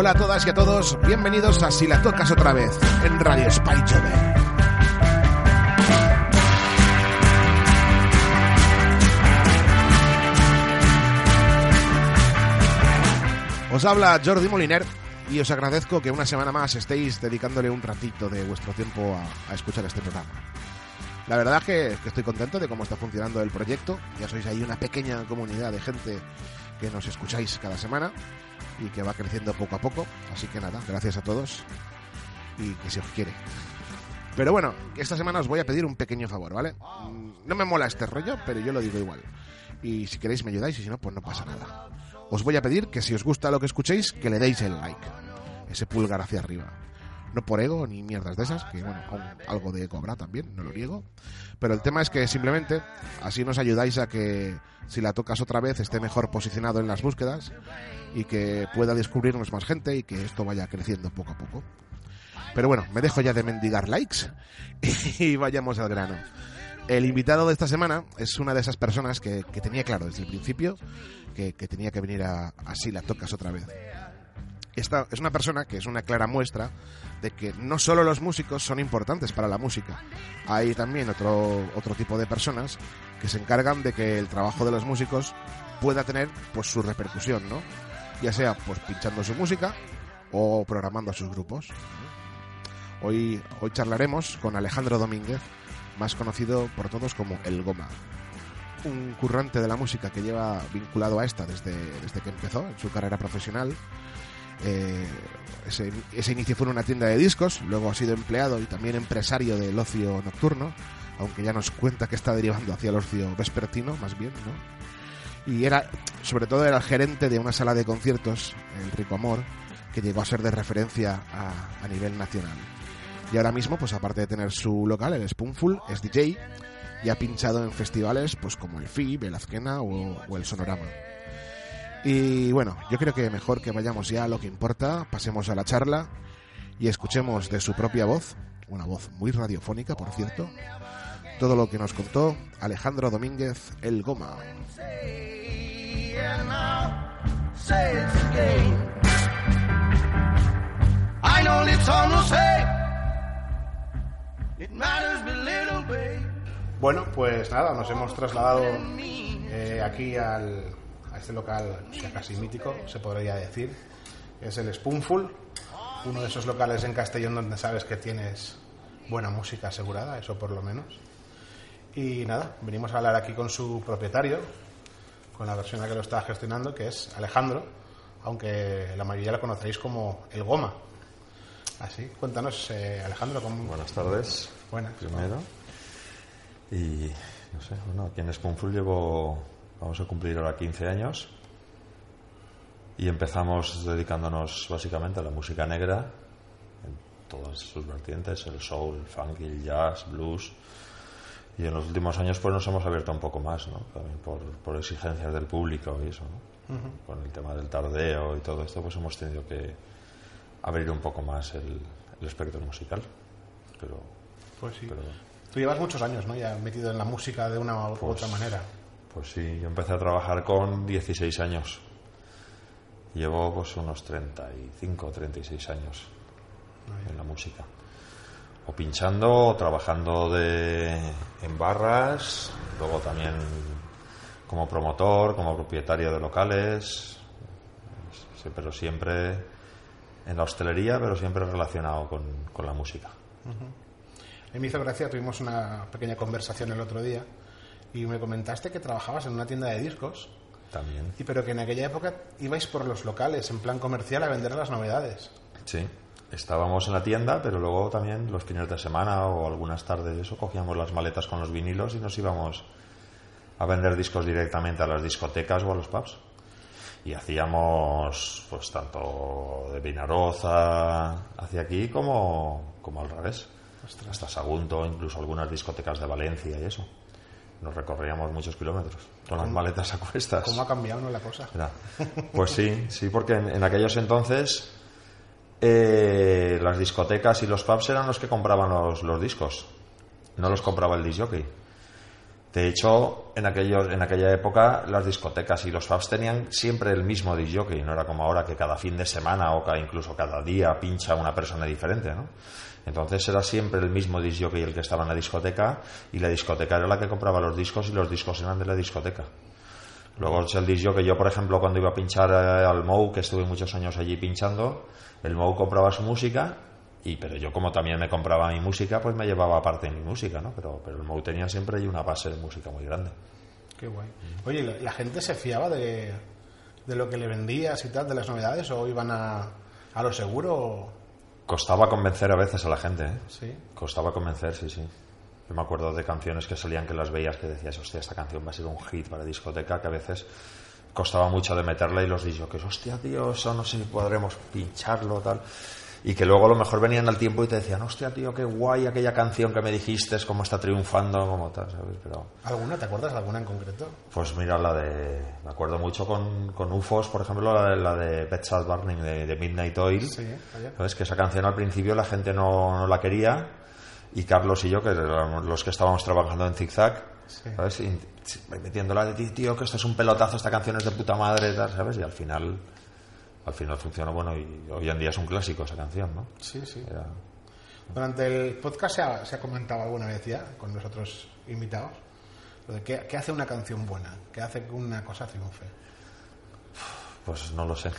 Hola a todas y a todos, bienvenidos a Si la tocas otra vez en Radio Spy Joven. Os habla Jordi Moliner y os agradezco que una semana más estéis dedicándole un ratito de vuestro tiempo a, escuchar este programa. La verdad es que estoy contento de cómo está funcionando el proyecto. Ya sois ahí una pequeña comunidad de gente que nos escucháis cada semana y que va creciendo poco a poco. Así que nada, gracias a todos y que se os quiere. Pero bueno, esta semana os voy a pedir un pequeño favor, ¿vale? Mm, No me mola este rollo, pero yo lo digo igual. Y si queréis me ayudáis y si no, pues no pasa nada. Os voy a pedir que si os gusta lo que escuchéis, que le deis el like. Ese pulgar hacia arriba. No por ego ni mierdas de esas, que bueno, algo de cobra también, no lo niego. Pero el tema es que simplemente así nos ayudáis a que si la tocas otra vez esté mejor posicionado en las búsquedas y que pueda descubrirnos más gente y que esto vaya creciendo poco a poco. Pero bueno, me dejo ya de mendigar likes y vayamos al grano. El invitado de esta semana es una de esas personas que, tenía claro desde el principio que, que tenía que venir a, a Si la tocas otra vez. Es una persona que es una clara muestra de que no solo los músicos son importantes para la música, hay también otro, otro tipo de personas que se encargan de que el trabajo de los músicos pueda tener pues su repercusión, ¿no? Ya sea pues pinchando su música o programando a sus grupos. Hoy, hoy charlaremos con Alejandro Domínguez, más conocido por todos como El Goma. Un currante de la música que lleva vinculado a esta desde, desde que empezó en su carrera profesional. Eh, ese, inicio fue en una tienda de discos, luego ha sido empleado y también empresario del ocio nocturno, aunque ya nos cuenta que está derivando hacia el ocio vespertino, más bien, ¿no? Y era, sobre todo, era el gerente de una sala de conciertos, el Rico Amor, que llegó a ser de referencia a, nivel nacional. Y ahora mismo, pues aparte de tener su local, el Spoonful, es DJ y ha pinchado en festivales pues como el FIB, el Azquena o, o el Sonorama. Y bueno, yo creo que mejor que vayamos ya a lo que importa, pasemos a la charla y escuchemos de su propia voz, una voz muy radiofónica, por cierto, todo lo que nos contó Alejandro Domínguez, el Goma. Bueno, pues nada, nos hemos trasladado eh, aquí al, este local ya casi mítico, se podría decir. Es el Spoonful, uno de esos locales en Castellón donde sabes que tienes buena música asegurada, eso por lo menos. Y nada, venimos a hablar aquí con su propietario, con la persona que lo está gestionando, que es Alejandro, aunque la mayoría lo conoceréis como El Goma. Así, cuéntanos, eh, Alejandro, ¿cómo... Buenas tardes, Buenas. primero. Y no sé, bueno, aquí en Spoonful llevo, vamos a cumplir ahora 15 años. Y empezamos dedicándonos básicamente a la música negra, en todas sus vertientes, el soul, el funk, el jazz, blues. Y en los últimos años pues nos hemos abierto un poco más, ¿no? También por, por exigencias del público y eso, ¿no? Con el tema del tardeo y todo esto, pues hemos tenido que abrir un poco más el, el espectro musical. Pero, Pues sí. pero Tú llevas muchos años, ¿no? Ya metido en la música de una u Pues- otra manera. Pues sí, yo empecé a trabajar con 16 años. Llevo pues unos 35 o 36 años en la música. O pinchando, o trabajando de, en barras, luego también como promotor, como propietario de locales, pero siempre en la hostelería, pero siempre relacionado con, con la música. A mí me hizo gracia, tuvimos una pequeña conversación el otro día y me comentaste que trabajabas en una tienda de discos, También. y pero que en aquella época ibais por los locales en plan comercial a vender las novedades. Sí, estábamos en la tienda, pero luego también los fines de semana o algunas tardes eso cogíamos las maletas con los vinilos y nos íbamos a vender discos directamente a las discotecas o a los pubs. y hacíamos pues tanto de Vinaroza hacia aquí como, como al revés hasta Sagunto incluso algunas discotecas de Valencia y eso nos recorríamos muchos kilómetros con las maletas a cuestas ¿Cómo ha cambiado no, la cosa? Mira, Pues sí, sí, porque en, en aquellos entonces eh, las discotecas y los pubs eran los que compraban los, los discos, no los compraba el disc jockey. De hecho, en, aquellos, en aquella época las discotecas y los pubs tenían siempre el mismo disc jockey, no era como ahora que cada fin de semana o ca- incluso cada día pincha una persona diferente, ¿no? Entonces era siempre el mismo disc jockey el que estaba en la discoteca y la discoteca era la que compraba los discos y los discos eran de la discoteca. Luego el disc que yo, por ejemplo, cuando iba a pinchar eh, al Mou, que estuve muchos años allí pinchando, el Mou compraba su música, y pero yo como también me compraba mi música, pues me llevaba aparte mi música, ¿no? Pero, pero el Mou tenía siempre ahí una base de música muy grande. Qué guay. Oye, ¿la, gente se fiaba de, de lo que le vendías y tal, de las novedades, o iban a, a lo seguro? Costaba convencer a veces a la gente, ¿eh? Sí. Costaba convencer, sí, sí. Yo me acuerdo de canciones que salían que las veías que decías, hostia, esta canción va a ser un hit para discoteca, que a veces costaba mucho de meterla y los que hostia, tío, eso no sé si podremos pincharlo, tal. Y que luego a lo mejor venían al tiempo y te decían, hostia, tío, qué guay aquella canción que me dijiste, es cómo está triunfando, como tal, ¿sabes? Pero, ¿Alguna? ¿Te acuerdas alguna en concreto? pues mira, la de. Me acuerdo mucho con, con UFOs, por ejemplo, la de, la de Burning de, de Midnight Oil. Sí, vaya. ¿Sabes? Que esa canción al principio la gente no, no la quería y Carlos y yo, que éramos los que estábamos trabajando en Zigzag, Sí. ¿sabes? Y, metiéndola de "Tío, tío, que esto es un pelotazo, esta canción es de puta madre, ¿sabes? Y al final, al final funcionó, bueno, y hoy en día es un clásico esa canción, ¿no? Sí, sí. Era- Durante el podcast se ha, se ha comentado alguna vez ya con los otros invitados lo de qué, qué hace una canción buena, qué hace que una cosa triunfe. pues no lo sé.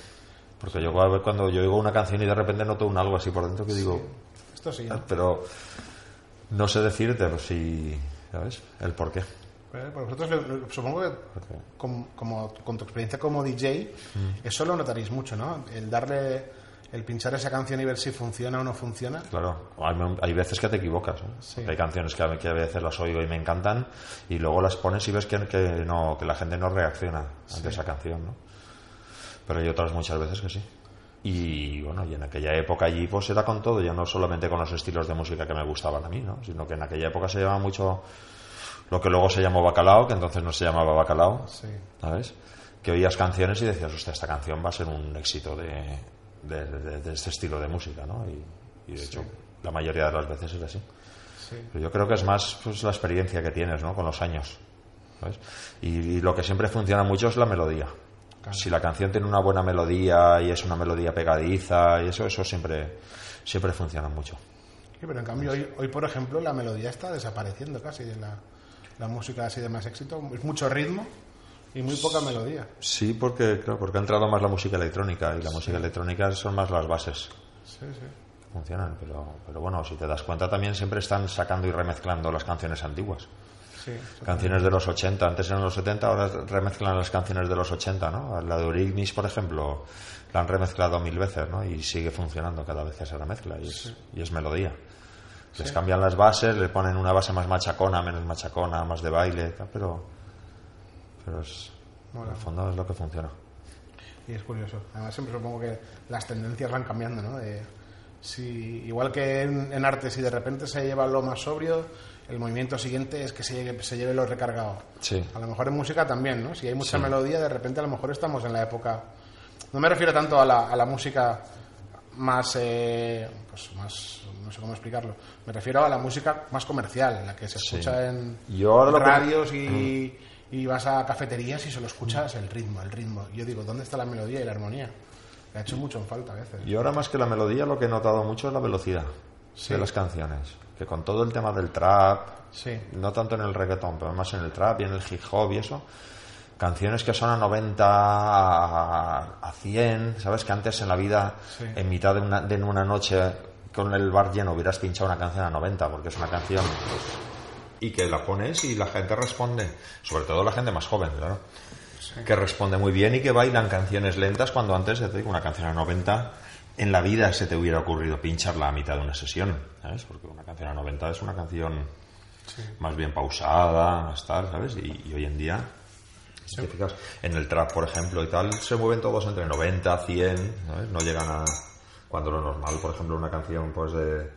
Porque yo cuando yo oigo una canción y de repente noto un algo así por dentro que digo, Esto sí, ¿no? pero no sé decirte si, ¿sabes? El por qué. Eh, Por vosotros, lo- lo- supongo que Porque- com- como, con tu experiencia como DJ, Mm. eso lo notaréis mucho, ¿no? El darle, el pinchar esa canción y ver si funciona o no funciona. Claro, hay, hay veces que te equivocas. ¿eh? Sí. Hay canciones que a, que a veces las oigo y me encantan y luego las pones y ves que, que no, que la gente no reacciona ante esa canción. ¿no? Pero hay otras muchas veces que sí. Y bueno, y en aquella época allí pues era con todo, ya no solamente con los estilos de música que me gustaban a mí, ¿no? sino que en aquella época se llevaba mucho lo que luego se llamó bacalao, que entonces no se llamaba bacalao, Sí. ¿sabes? Que oías canciones y decías, hostia, esta canción va a ser un éxito de, de, de- de este estilo de música, ¿no? Y, y de hecho, la mayoría de las veces es así. Sí. Pero yo creo que es más pues, la experiencia que tienes, ¿no? Con los años, ¿sabes? Y, y lo que siempre funciona mucho es la melodía. Si la canción tiene una buena melodía y es una melodía pegadiza y eso, eso siempre, siempre funciona mucho. Sí, pero en cambio hoy, hoy, por ejemplo, la melodía está desapareciendo casi de la, la música así de más éxito. Es mucho ritmo y muy poca melodía. Sí, porque, claro, porque ha entrado más la música electrónica y la música electrónica son más las bases. Sí, sí. funcionan, pero, pero bueno, si te das cuenta también siempre están sacando y remezclando las canciones antiguas. sí. Canciones de los 80, antes eran los 70, ahora remezclan las canciones de los 80, ¿no? La de Eurythmics, por ejemplo, la han remezclado mil veces, ¿no? Y sigue funcionando cada vez que se remezcla y es, y es melodía. Les cambian las bases, le ponen una base más machacona, menos machacona, más de baile, pero, pero es, en el fondo es lo que funciona. Y es curioso. Además, siempre supongo que las tendencias van cambiando, ¿no? De- si, igual que en, en arte, si de repente se lleva lo más sobrio, el movimiento siguiente es que se lleve, se lleve lo recargado. Sí. A lo mejor en música también, ¿no? Si hay mucha Sí. melodía, de repente a lo mejor estamos en la época. No me refiero tanto a la, a la música más, eh, pues más, no sé cómo explicarlo. Me refiero a la música más comercial, la que se Sí. escucha en Yo Mm. radios y, y vas a cafeterías y solo escuchas el ritmo, el ritmo. Yo digo, ¿dónde está la melodía y la armonía? Me ha hecho mucho en falta a veces. Y ahora más que la melodía lo que he notado mucho es la velocidad Sí. de las canciones. Que con todo el tema del trap, Sí. no tanto en el reggaetón, pero más en el trap y en el hip hop y eso, canciones que son a 90, a, a 100, ¿sabes? Que antes en la vida, Sí. en mitad de una, de una noche con el bar lleno, hubieras pinchado una canción a 90, porque es una canción... pues, y que la pones y la gente responde, sobre todo la gente más joven, claro, que responde muy bien y que bailan canciones lentas cuando antes, te digo, una canción a 90 en la vida se te hubiera ocurrido pincharla a mitad de una sesión, ¿sabes? Porque una canción a 90 es una canción más bien pausada, más tal, ¿sabes? Y, y hoy en día Si te fijas, en el trap, por ejemplo, y tal, se mueven todos entre 90, 100, ¿sabes? No llegan a... Cuando lo normal, por ejemplo, una canción pues de,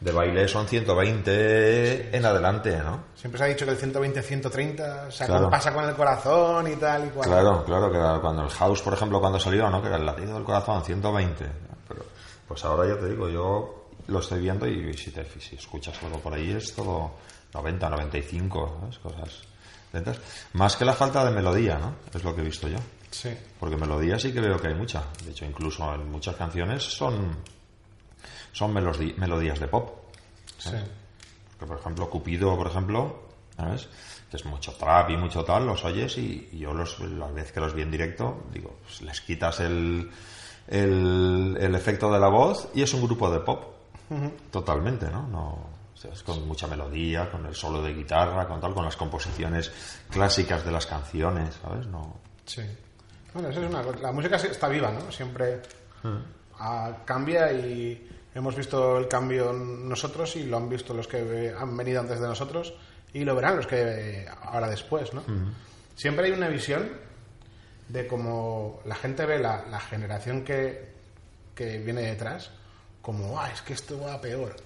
de baile son 120 en adelante, ¿no? Siempre se ha dicho que el 120-130 se Claro. pasa con el corazón y tal y cual. Claro, claro, que cuando el house, por ejemplo, cuando salió, ¿no? Que era el latido del corazón, 120. Pero, pues ahora ya te digo, yo lo estoy viendo y si, te, si escuchas algo por ahí es todo 90, 95, ¿sabes? Cosas Más que la falta de melodía, ¿no? Es lo que he visto yo. Sí. Porque melodía sí que veo que hay mucha. De hecho, incluso en muchas canciones son, son melodías de pop. Sí. Que, por ejemplo, Cupido, por ejemplo, ¿sabes? Que es mucho trap y mucho tal, los oyes y, y yo los, la vez que los vi en directo, digo, pues les quitas el, el, el efecto de la voz y es un grupo de pop. Totalmente, ¿no? no o sea, es con mucha melodía, con el solo de guitarra, con tal, con las composiciones clásicas de las canciones, ¿sabes? No, Sí. Bueno, eso es una. La música está viva, ¿no? Siempre ah, cambia y hemos visto el cambio nosotros y lo han visto los que han venido antes de nosotros y lo verán los que ahora después, ¿no? Siempre hay una visión de cómo la gente ve la, la generación que, que viene detrás como, ah, es que esto va peor.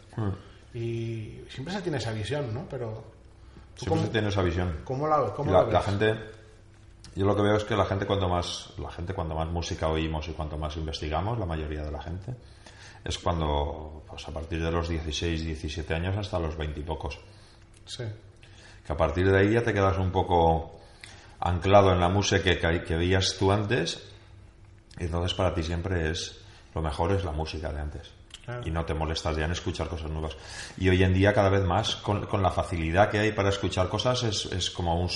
Y siempre se tiene esa visión, ¿no? Pero ¿tú siempre cómo, se tiene esa visión. cómo la, cómo la, la gente yo lo que veo es que la gente cuanto más la gente cuanto más música oímos y cuanto más investigamos la mayoría de la gente es cuando pues a partir de los 16 17 años hasta los 20 y pocos Sí. que a partir de ahí ya te quedas un poco anclado en la música que, que, que veías tú antes y entonces para ti siempre es lo mejor es la música de antes Claro. y no te molestas ya en escuchar cosas nuevas y hoy en día cada vez más con, con la facilidad que hay para escuchar cosas es, es como un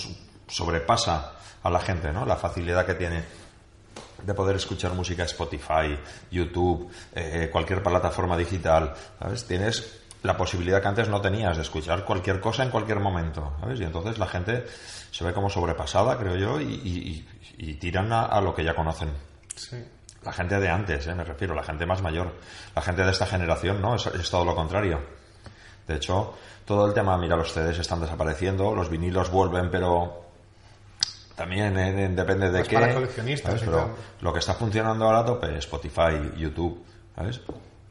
sobrepasa a la gente no la facilidad que tiene de poder escuchar música Spotify, YouTube, eh, cualquier plataforma digital, ¿sabes? Tienes la posibilidad que antes no tenías de escuchar cualquier cosa en cualquier momento, ¿sabes? Y entonces la gente se ve como sobrepasada, creo yo, y, y- y- y tiran a, a lo que ya conocen. Sí. La gente de antes, ¿eh? me refiero, la gente más mayor, la gente de esta generación, ¿no? Es, es todo lo contrario. De hecho, todo el tema, mira, los CDs están desapareciendo, los vinilos vuelven, pero también eh, depende de Más qué. para coleccionistas Pero lo que está funcionando ahora a tope, Spotify, YouTube, ¿sabes?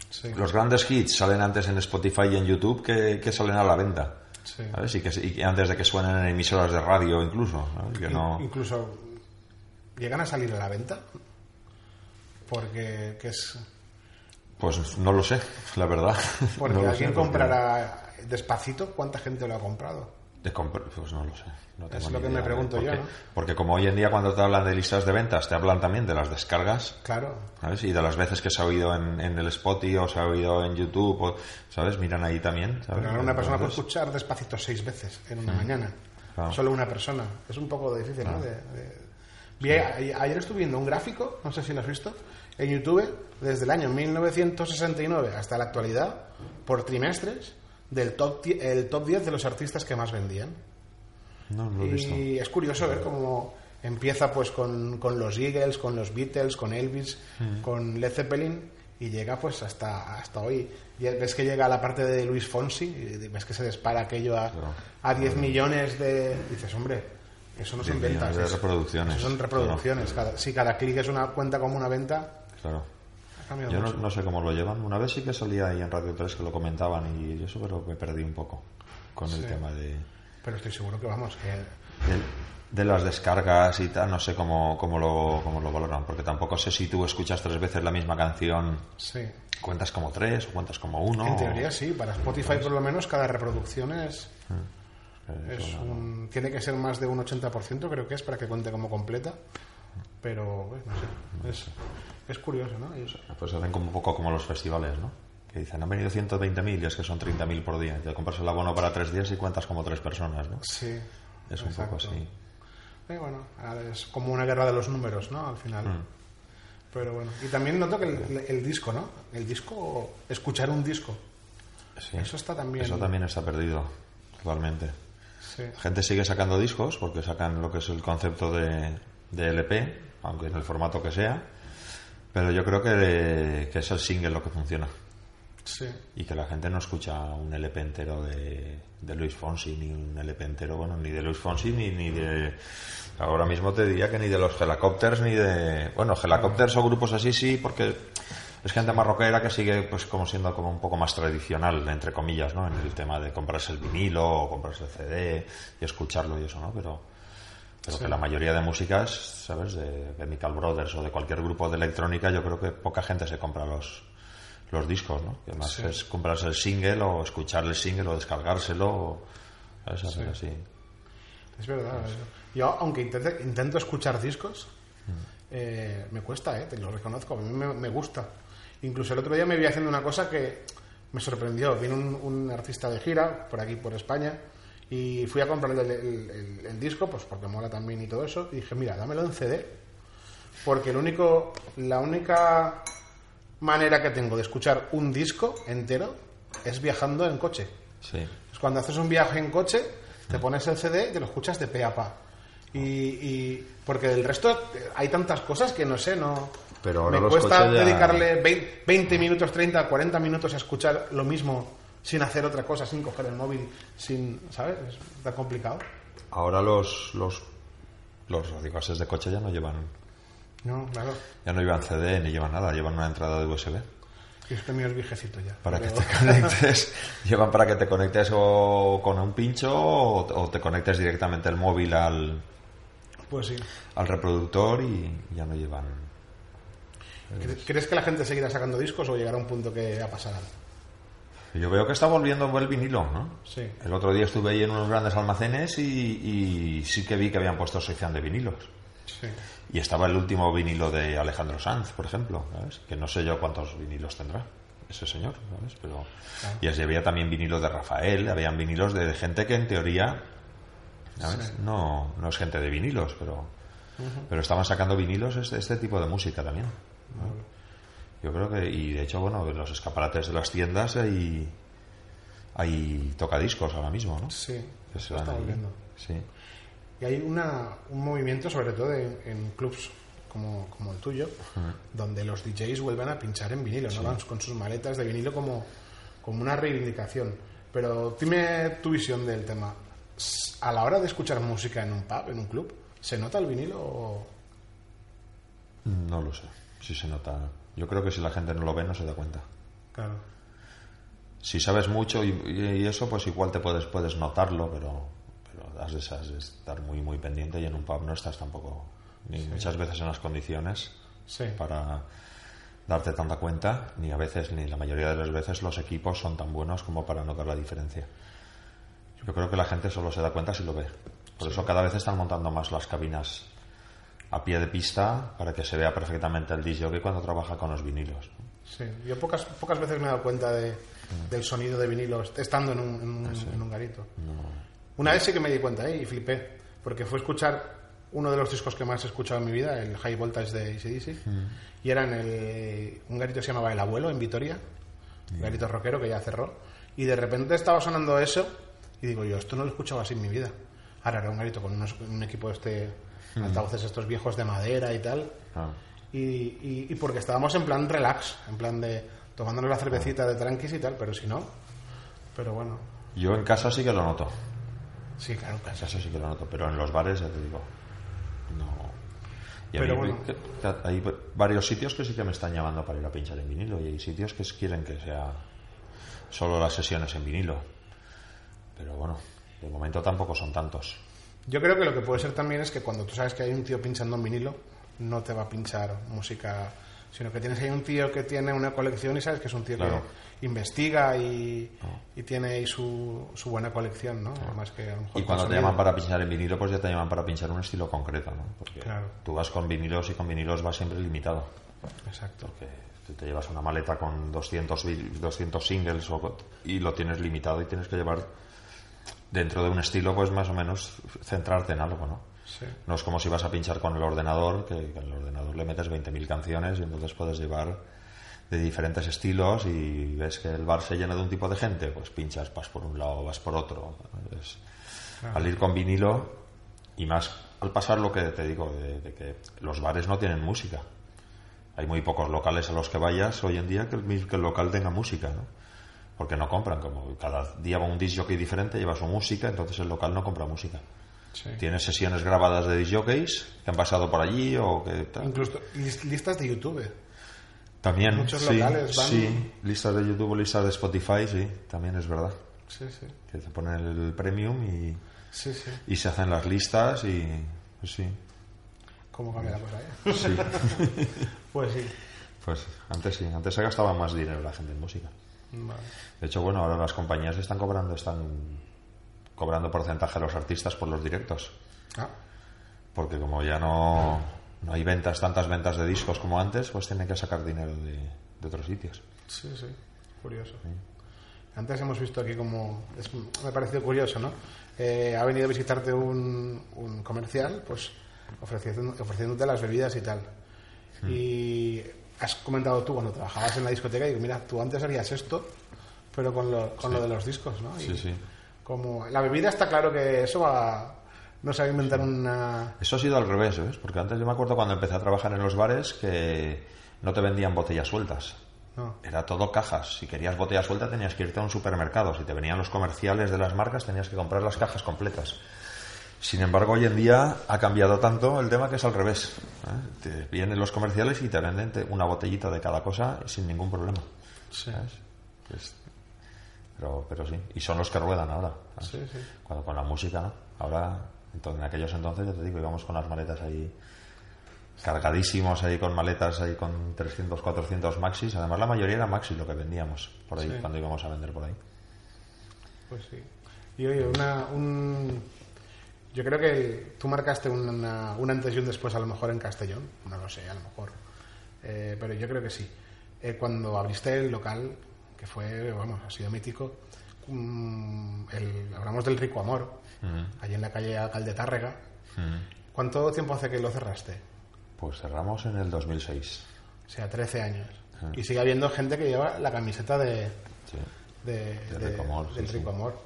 Sí. Los grandes hits salen antes en Spotify y en YouTube que, que salen a la venta. Sí. ¿sabes? Y, que, y antes de que suenen en emisoras de radio incluso. ¿sabes? Que no... Incluso llegan a salir a la venta. Porque que es Pues no lo sé, la verdad. porque No alguien sé, porque- comprará despacito, ¿cuánta gente lo ha comprado? Pues no lo sé. no tengo Es lo que idea, me pregunto porque, yo, ¿no? Porque como hoy en día cuando te hablan de listas de ventas, te hablan también de las descargas, Claro. ¿sabes? Y de las veces que se ha oído en, en el Spotify o se ha oído en YouTube, o, ¿sabes? Miran ahí también, ¿sabes? Pero una persona puede escuchar despacito seis veces en una mañana. Claro. Solo una persona. Es un poco difícil, ¿no? De- de- Vi a- ayer estuve viendo un gráfico, no sé si lo has visto, en YouTube, desde el año 1969 hasta la actualidad, por trimestres, del top, el top 10 de los artistas que más vendían. No, no lo he visto. Y es curioso ver cómo empieza pues con, con los Eagles, con los Beatles, con Elvis, Mm. con Led Zeppelin y llega pues hasta, hasta hoy. Y ves que llega a la parte de Luis Fonsi y ves que se dispara aquello a, Claro. a 10 millones de... Dices, hombre, eso no son 10 ventas. reproducciones, eso son reproducciones. Cada, si cada clic es una cuenta como una venta, Claro. Yo no, no sé cómo lo llevan. Una vez sí que salía ahí en Radio 3 que lo comentaban y yo eso pero me perdí un poco con el Sí. tema de, Pero estoy seguro que vamos, que... de, de las descargas y tal. No sé cómo, cómo, lo, cómo lo valoran, porque tampoco sé si tú escuchas tres veces la misma canción, Sí. cuentas como tres o cuentas como uno. En o- teoría sí, para Spotify por lo menos cada reproducción es... Eh, Es un- tiene que ser más de un 80%, creo que es, para que cuente como completa. Pero, no sé. Es, es curioso, ¿no? Y- Pues hacen como un poco como los festivales, ¿no? Que dicen, han venido 120.000 y es que son 30.000 por día. Te compras el abono para tres días y cuentas como tres personas, ¿no? sí. Es un exacto. poco así. Bueno, es como una guerra de los números, ¿no? Al final. Mm. Pero bueno. Y también noto que el, el disco, ¿no? El disco, escuchar un disco. Sí. Eso está también. Eso también está perdido, totalmente. Sí. La gente sigue sacando discos porque sacan lo que es el concepto de, de LP, aunque en el formato que sea. Pero yo creo que, que es el single lo que funciona. Sí. y que la gente no escucha un LP entero de, de Luis Fonsi, ni un LP entero, bueno, ni de Luis Fonsi, ni, ni de... Ahora mismo te diría que ni de los Helicopters, ni de... Bueno, Helicopters o grupos así sí, porque es gente marroquera que sigue pues como siendo como un poco más tradicional, entre comillas, ¿no? En el tema de comprarse el vinilo o comprarse el CD y escucharlo y eso, ¿no? Pero, pero que la mayoría de músicas, ¿sabes? De Chemical Brothers o de cualquier grupo de electrónica, yo creo que poca gente se compra los los discos, ¿no? Que más es comprarse el single o escuchar el single o descargárselo o ¿sabes? Hacer así. Es verdad. eso. Yo, aunque intente- intento escuchar discos, eh, me cuesta, eh, te lo reconozco. A mí me, me gusta. Incluso el otro día me vi haciendo una cosa que me sorprendió. Vino un, un artista de gira por aquí, por España, y fui a comprarle el, el- el- el disco, pues porque mola también y todo eso. Y dije, mira, dámelo en CD. Porque el único, la única manera que tengo de escuchar un disco entero es viajando en coche. Sí. Pues cuando haces un viaje en coche, te pones el CD y te lo escuchas de pe a pa. Y, y- porque del resto eh, hay tantas cosas que no sé, no. Pero me cuesta ya- dedicarle 20, 20 minutos, 30, 40 minutos a escuchar lo mismo sin hacer otra cosa, sin coger el móvil, sin, ¿sabes? Es tan complicado. Ahora los los los radiocases de coche ya no llevan No, claro. ya no llevan CD ni llevan nada, llevan una entrada de USB Y es que mío es viejecito ya. para que te conectes, llevan para que te conectes o con un pincho o, o te conectes directamente el móvil al Pues sí. al reproductor y ya no llevan ¿Cre- ¿Crees que la gente seguirá sacando discos o llegará a un punto que ya pasará? Yo veo que está volviendo el vinilo, ¿no? Sí. El otro día estuve ahí en unos grandes almacenes y, y sí que vi que habían puesto sección de vinilos. Sí. Y estaba el último vinilo de Alejandro Sanz, por ejemplo, ¿sabes? Que no sé yo cuántos vinilos tendrá ese señor, ¿sabes? Pero... Y así había también vinilos de Rafael, habían vinilos de gente que en teoría, ¿sabes? No, no es gente de vinilos, pero, pero estaban sacando vinilos este, este tipo de música también. ¿no? Yo creo que, y de hecho, bueno, en los escaparates de las tiendas hay, hay tocadiscos ahora mismo, ¿no? Sí. Que se ahí. volviendo. Sí. Y hay una, un movimiento, sobre todo en, en clubs como, como el tuyo, donde los DJs vuelven a pinchar en vinilo, ¿no? Van con sus maletas de vinilo como, como una reivindicación. Pero dime tu visión del tema. A la hora de escuchar música en un pub, en un club, ¿se nota el vinilo o...? No lo sé, si se nota. Yo creo que si la gente no lo ve no se da cuenta. Claro. Si sabes mucho y, y eso, pues igual te puedes, puedes notarlo, pero, pero has de, has de estar muy, muy pendiente y en un pub no estás tampoco, ni muchas veces en las condiciones Sí. para darte tanta cuenta, ni a veces, ni la mayoría de las veces los equipos son tan buenos como para notar la diferencia. Yo creo que la gente solo se da cuenta si lo ve. Por eso cada vez están montando más las cabinas a pie de pista para que se vea perfectamente el disc jockey cuando trabaja con los vinilos. Sí, yo pocas, pocas veces me he dado cuenta de, del sonido de vinilo est- estando en un, en un- en un garito. Una vez sí que me di cuenta ¿eh? y flipé, porque fue escuchar uno de los discos que más he escuchado en mi vida, el High Voltage de ACDC, y era en el, un garito que se llamaba El Abuelo, en Vitoria, un garito rockero que ya cerró, y de repente estaba sonando eso, y digo yo, esto no lo he escuchado así en mi vida. Ahora era un garito con unos- un equipo este, altavoces estos viejos de madera y tal, Ah. y, y- y porque estábamos en plan relax, en plan de tomándonos la cervecita de tranquis y tal, pero si no, pero bueno, Yo en casa sí que lo noto. sí, claro, En casa sí que lo noto, pero en los bares ya te digo. No. Y Pero mí bueno. que- que hay varios sitios que sí que me están llamando para ir a pinchar en vinilo y hay sitios que quieren que sea solo las sesiones en vinilo. Pero bueno, de momento tampoco son tantos. Yo creo que lo que puede ser también es que cuando tú sabes que hay un tío pinchando en vinilo, no te va a pinchar música, sino que tienes ahí un tío que tiene una colección y sabes que es un tío Claro. que investiga y, y tiene ahí su, su buena colección, ¿no? Más que a lo mejor Y cuando te llaman para pinchar en vinilo, pues ya te llaman para pinchar un estilo concreto, ¿no? Porque Claro. tú vas con vinilos y con vinilos vas siempre limitado. Exacto. Porque tú te llevas una maleta con 200, vi- 200 singles o- y lo tienes limitado y tienes que llevar dentro de un estilo, pues más o menos centrarte en algo, ¿no? Sí. No es como si vas a pinchar con el ordenador, que que en el ordenador le metes 20.000 canciones y entonces puedes llevar de diferentes estilos y ves que el bar se llena de un tipo de gente, pues pinchas, vas por un lado, vas por otro. Es- Al ir con vinilo y más al pasar lo que te digo, de, de que los bares no tienen música. Hay muy pocos locales a los que vayas hoy en día que el, que el local tenga música, ¿no? Porque no compran, como cada día va un disc jockey diferente, lleva su música, entonces el local no compra música. Sí. Tiene sesiones grabadas de disc jockeys que han pasado por allí o que tal. Incluso lis- listas de YouTube. También, muchos sí, locales van- sí, listas de YouTube, listas de Spotify, sí, también es verdad. Sí, sí. Que te ponen el premium y, Sí, y se hacen las listas y pues sí, ¿Cómo cambia la cosa sí. Pues sí. pues antes sí, antes se gastaba más dinero la gente en música. Vale. De hecho, bueno, ahora las compañías están cobrando, están cobrando porcentaje a los artistas por los directos, Ah, porque como ya no, no hay ventas, tantas ventas de discos como antes, pues tienen que sacar dinero de, de otros sitios. sí, sí. Curioso. Antes hemos visto aquí como... es- me ha parecido curioso, ¿no? Eh, ha venido a visitarte un, un comercial, pues ofreciendo, ofreciéndote las bebidas y tal. Hmm. Y has comentado tú cuando trabajabas en la discoteca, y digo, mira, tú antes harías esto, pero con lo, con lo de los discos, ¿no? Y Sí, sí. Como la bebida está claro que eso va... No se va a inventar una... Eso ha sido al revés, ¿ves? Porque antes yo me acuerdo cuando empecé a trabajar en los bares que no te vendían botellas sueltas. No. Era todo cajas. Si querías botella suelta tenías que irte a un supermercado. Si te venían los comerciales de las marcas tenías que comprar las cajas completas. Sin embargo, hoy en día ha cambiado tanto el tema que es al revés. ¿eh? Te vienen los comerciales y te venden una botellita de cada cosa sin ningún problema. ¿sabes? Pues- pero, pero sí. Y son los que ruedan ahora. ¿sabes? Sí, sí. Cuando con la música, ¿no? Ahora, entonces, en aquellos entonces, ya te digo, íbamos con las maletas ahí cargadísimos ahí con maletas ahí con 300, 400 maxis. Además, la mayoría era maxi lo que vendíamos por ahí Sí. cuando íbamos a vender por ahí. Pues sí. Y oye, una, un... yo creo que tú marcaste una- un antes y un después a lo mejor en Castellón, no lo sé, a lo mejor, Eh, pero yo creo que sí. Eh, cuando abriste el local, que fue, vamos, ha sido mítico, mm, el- hablamos del Rico Amor, allí en la calle Alcalde de Tárrega. ¿Cuánto tiempo hace que lo cerraste? Pues cerramos en el 2006. O sea, 13 años. Y sigue habiendo gente que lleva la camiseta de, Sí. de, De de- Rico Amor, del sí, sí. Rico Amor.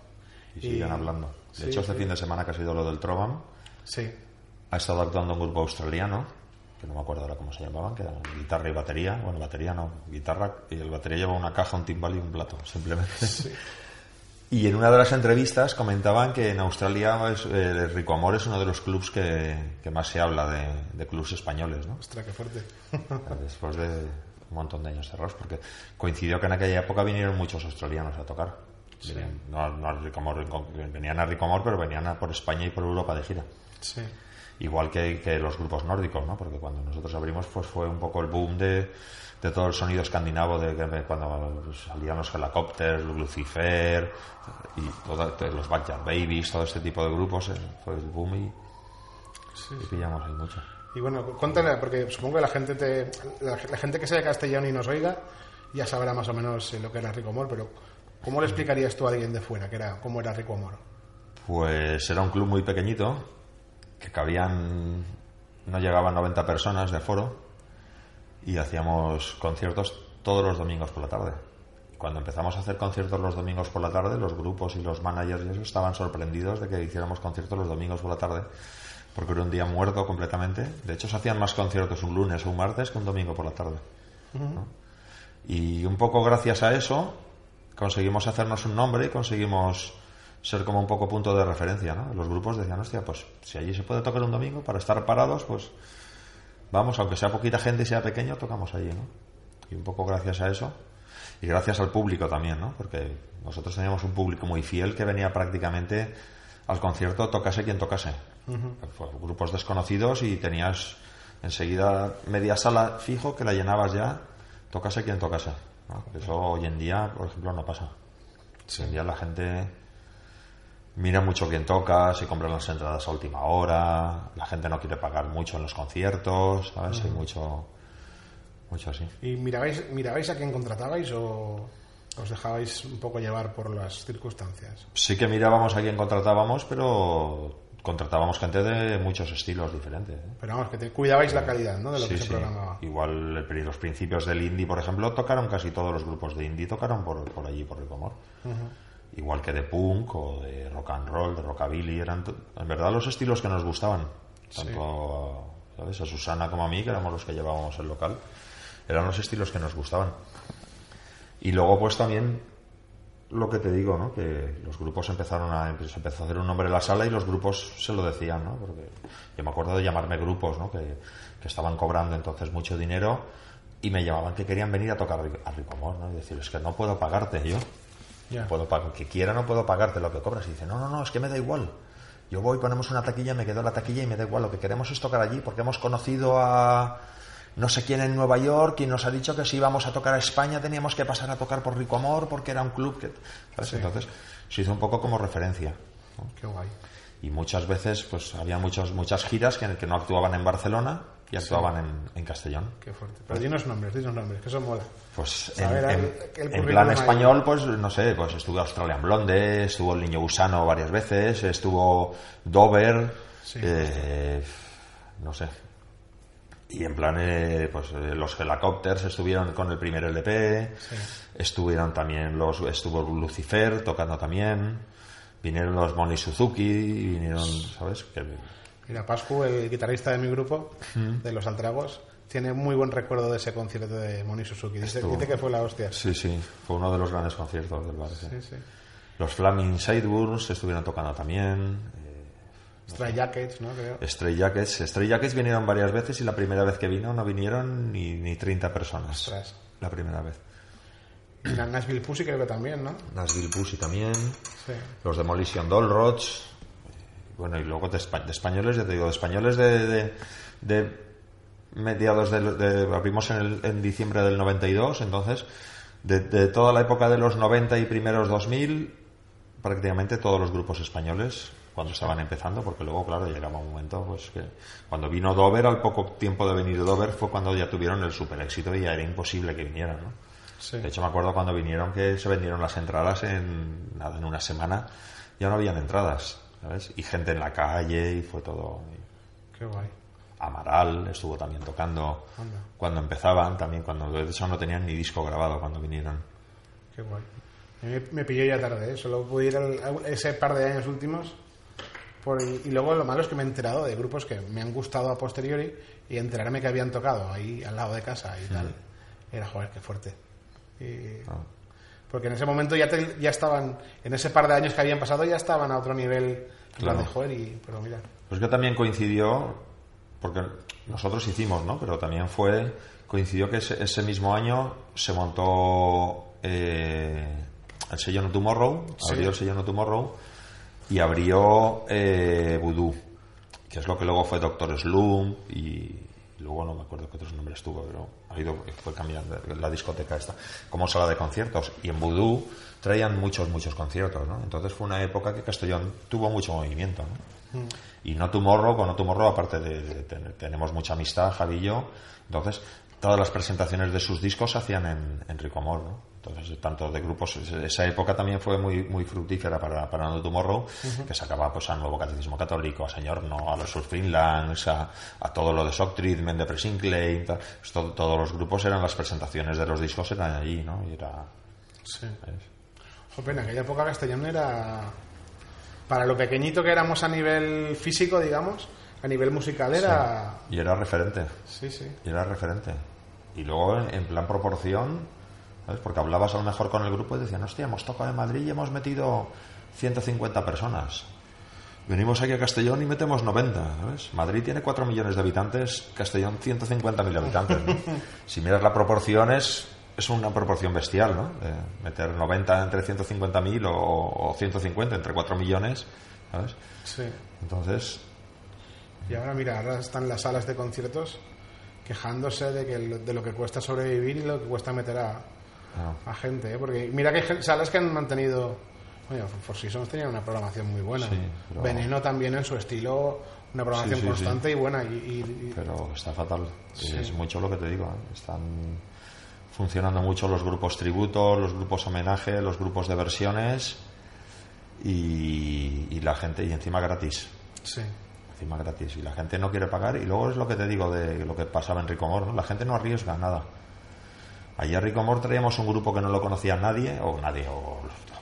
Y siguen hablando. De sí, hecho, este sí. fin de semana que ha sido lo del Trovan, Sí, ha estado actuando un grupo australiano, que no me acuerdo ahora cómo se llamaban, que era guitarra y batería. Bueno, batería no, guitarra, y el batería lleva una caja, un timbal y un plato, simplemente. Y en una de las entrevistas comentaban que en Australia es- eh, el Rico Amor es uno de los clubs que, que más se habla de, de clubs españoles, ¿no? ostras, qué fuerte. Después de un montón de años cerrados, porque coincidió que en aquella época vinieron muchos australianos a tocar. Venían, no, no al Rico Amor, venían a Rico Amor, pero venían a por España y por Europa de gira. Sí. Igual que, que los grupos nórdicos, ¿no? Porque cuando nosotros abrimos, pues fue un poco el boom de, de todo el sonido escandinavo, de que cuando salían los Helicopters, Lucifer, y todo- los Backyard Babies, todo este tipo de grupos, eh, fue el boom y, y pillamos ahí mucho. Y bueno, cuéntale, porque supongo que la gente te, la, la gente que sea de Castellón y nos oiga ya sabrá más o menos eh, lo que era Rico Amor, pero ¿cómo le explicarías tú a alguien de fuera que era, cómo era Rico Amor? Pues era un club muy pequeñito, que cabían, no llegaban 90 personas de aforo, y hacíamos conciertos todos los domingos por la tarde. Cuando empezamos a hacer conciertos los domingos por la tarde, los grupos y los managers y eso estaban sorprendidos de que hiciéramos conciertos los domingos por la tarde, porque era un día muerto completamente. De hecho, se hacían más conciertos un lunes o un martes que un domingo por la tarde. ¿no? Y un poco gracias a eso conseguimos hacernos un nombre y conseguimos ser como un poco punto de referencia, ¿no? Los grupos decían, hostia, pues si allí se puede tocar un domingo para estar parados, pues vamos, aunque sea poquita gente y sea pequeño, tocamos allí, ¿no? Y un poco gracias a eso y gracias al público también, ¿no? Porque nosotros teníamos un público muy fiel que venía prácticamente al concierto tocase quien tocase. Fue grupos desconocidos y tenías enseguida media sala fijo que la llenabas ya, tocase quien tocase. ¿No? Eso hoy en día, por ejemplo, no pasa. Hoy en día la gente mira mucho quién toca, se compran las entradas a última hora, la gente no quiere pagar mucho en los conciertos, ¿sabes? Hay mucho, mucho así. ¿Y mirabais, mirabais a quién contratabais o os dejabais un poco llevar por las circunstancias? Sí que mirábamos a quién contratábamos, pero contratábamos gente de muchos estilos diferentes. ¿eh? Pero vamos, que te cuidabais la calidad ¿no? de lo Sí, que se sí. programaba. Igual el- los principios del indie, por ejemplo, tocaron casi todos los grupos de indie, tocaron por, por allí, por Ricomor. Igual que de punk o de rock and roll, de rockabilly, eran en verdad los estilos que nos gustaban. Tanto ¿sabes? a Susana como a mí, que éramos los que llevábamos el local. eran los estilos que nos gustaban. Y luego pues también lo que te digo, ¿no? Que los grupos empezaron a se empezó a hacer un nombre en la sala y los grupos se lo decían, ¿no? Porque yo me acuerdo de llamarme grupos, ¿no? Que, que estaban cobrando entonces mucho dinero y me llamaban que querían venir a tocar a Ricomor, ¿no? Y decir, es que no puedo pagarte yo. No puedo pagar, que quiera no puedo pagarte lo que cobras. Y dice, no, no, no, es que me da igual. Yo voy, ponemos una taquilla, me quedo la taquilla y me da igual. Lo que queremos es tocar allí porque hemos conocido a no sé quién en Nueva York quien nos ha dicho que si íbamos a tocar a España teníamos que pasar a tocar por Rico Amor porque era un club que... ¿sabes? Entonces se hizo un poco como referencia. ¿no? Qué guay. Y muchas veces pues había muchos, muchas giras que, que no actuaban en Barcelona y actuaban en, en Castellón. Qué fuerte. Pero dinos nombres, dinos nombres, que eso mola. Pues en, el- el en currículum plan español, pues no sé, pues estuvo Australian Blonde, estuvo el Niño Gusano varias veces, estuvo Dover, Sí. eh, no sé. Y en plan, eh, pues eh, los Helicopters estuvieron con el primer LP, estuvieron también los, estuvo Lucifer tocando también, vinieron los Moni Suzuki, vinieron, ¿sabes? Que, Mira, Pascu, el guitarrista de mi grupo, de Los Altragos, tiene muy buen recuerdo de ese concierto de Moni Suzuki. Dice, dice que fue la hostia. sí, sí, fue uno de los grandes conciertos del bar. sí. Sí, sí. Los Flaming Sideburns estuvieron tocando también. Stray Jackets, ¿no? Creo. Stray Jackets. Stray Jackets vinieron varias veces y la primera vez que vino no vinieron ni, ni 30 personas. Ostras. La primera vez. Y la Nashville Pussy creo que también, ¿no? Nashville Pussy también. Sí. Los Demolition Doll Rods. Bueno, y luego de, espa- de españoles, ya te digo, de españoles de, de- de mediados de, abrimos en, el- en diciembre del 92, entonces de, de toda la época de los 90 y primeros 2000, prácticamente todos los grupos españoles cuando estaban empezando, porque luego, claro, llegaba un momento, pues que cuando vino Dover, al poco tiempo de venir Dover, fue cuando ya tuvieron el super éxito y ya era imposible que vinieran, ¿no? Sí. De hecho, me acuerdo cuando vinieron que se vendieron las entradas en, nada, en una semana, ya no habían entradas, ¿sabes? Y gente en la calle y fue todo. Qué guay. Amaral estuvo también tocando Anda. cuando empezaban, también cuando de hecho no tenían ni disco grabado cuando vinieron. Qué guay. Me, me pilló ya tarde, ¿eh? solo pude ir al- ese par de años últimos. Por- y luego lo malo es que me he enterado de grupos que me han gustado a posteriori y enterarme que habían tocado ahí al lado de casa y tal. Era, joder, qué fuerte. Y- Ah. Porque en ese momento ya, te- ya estaban, en ese par de años que habían pasado, ya estaban a otro nivel. Claro. de, joder, y, pero mira. Pues que también coincidió, porque nosotros hicimos, ¿no? Pero también fue, coincidió que ese, ese mismo año se montó eh, el sello No Tomorrow, Sí. abrió el sello No Tomorrow y abrió eh, Voodoo, que es lo que luego fue Doctor Slump y luego no me acuerdo qué otros nombres tuvo, pero ha ido, fue cambiando la discoteca esta, como sala de conciertos. Y en Voodoo traían muchos, muchos conciertos, ¿no? Entonces fue una época que Castellón tuvo mucho movimiento, ¿no? Y No Tomorrow, con No Tomorrow, aparte de, de tener- tenemos mucha amistad, Javi y yo, entonces todas las presentaciones de sus discos se hacían en, en Ricomor, ¿no? Entonces, tanto de grupos, esa época también fue muy, muy fructífera para, para No Tomorrow, que sacaba pues a Nuevo Catecismo Católico, a Señor No, a los Surfinlands, a, a todo lo de Shock Treatment, de Pressing Claim, tal. Pues todo- todos los grupos eran las presentaciones de los discos eran allí, ¿no? Y era... Sí. Joder, en aquella época Castellón era. Para lo pequeñito que éramos a nivel físico, digamos, a nivel musical era. Y era referente. Sí, sí. y era referente. Y luego, en plan proporción, ¿sabes? Porque hablabas a lo mejor con el grupo y decían, hostia, hemos tocado en Madrid y hemos metido 150 personas. Venimos aquí a Castellón y metemos 90, ¿sabes? Madrid tiene 4 millones de habitantes, Castellón 150.000 habitantes, ¿no? Si miras la proporción es, es una proporción bestial, ¿no? Meter 90 entre 150.000 o, o 150 entre 4 millones, ¿sabes? Sí. Entonces, Y ahora, mira, ahora están las salas de conciertos quejándose de, que, de lo que cuesta sobrevivir y lo que cuesta meter a, a gente, ¿eh? Porque mira que hay salas que han mantenido. Oye, For Seasons tenía una programación muy buena. Sí, pero- Veneno también en su estilo, una programación Sí, sí, constante y buena. Y, y- y- pero está fatal. Es mucho lo que te digo. ¿eh? Están funcionando mucho los grupos tributo, los grupos homenaje, los grupos de versiones y, y la gente, y encima gratis. sí. Encima gratis. Y la gente no quiere pagar. Y luego es lo que te digo de lo que pasaba en Ricomor. ¿no? La gente no arriesga nada. Allí a Ricomor traíamos un grupo que no lo conocía nadie, o nadie, o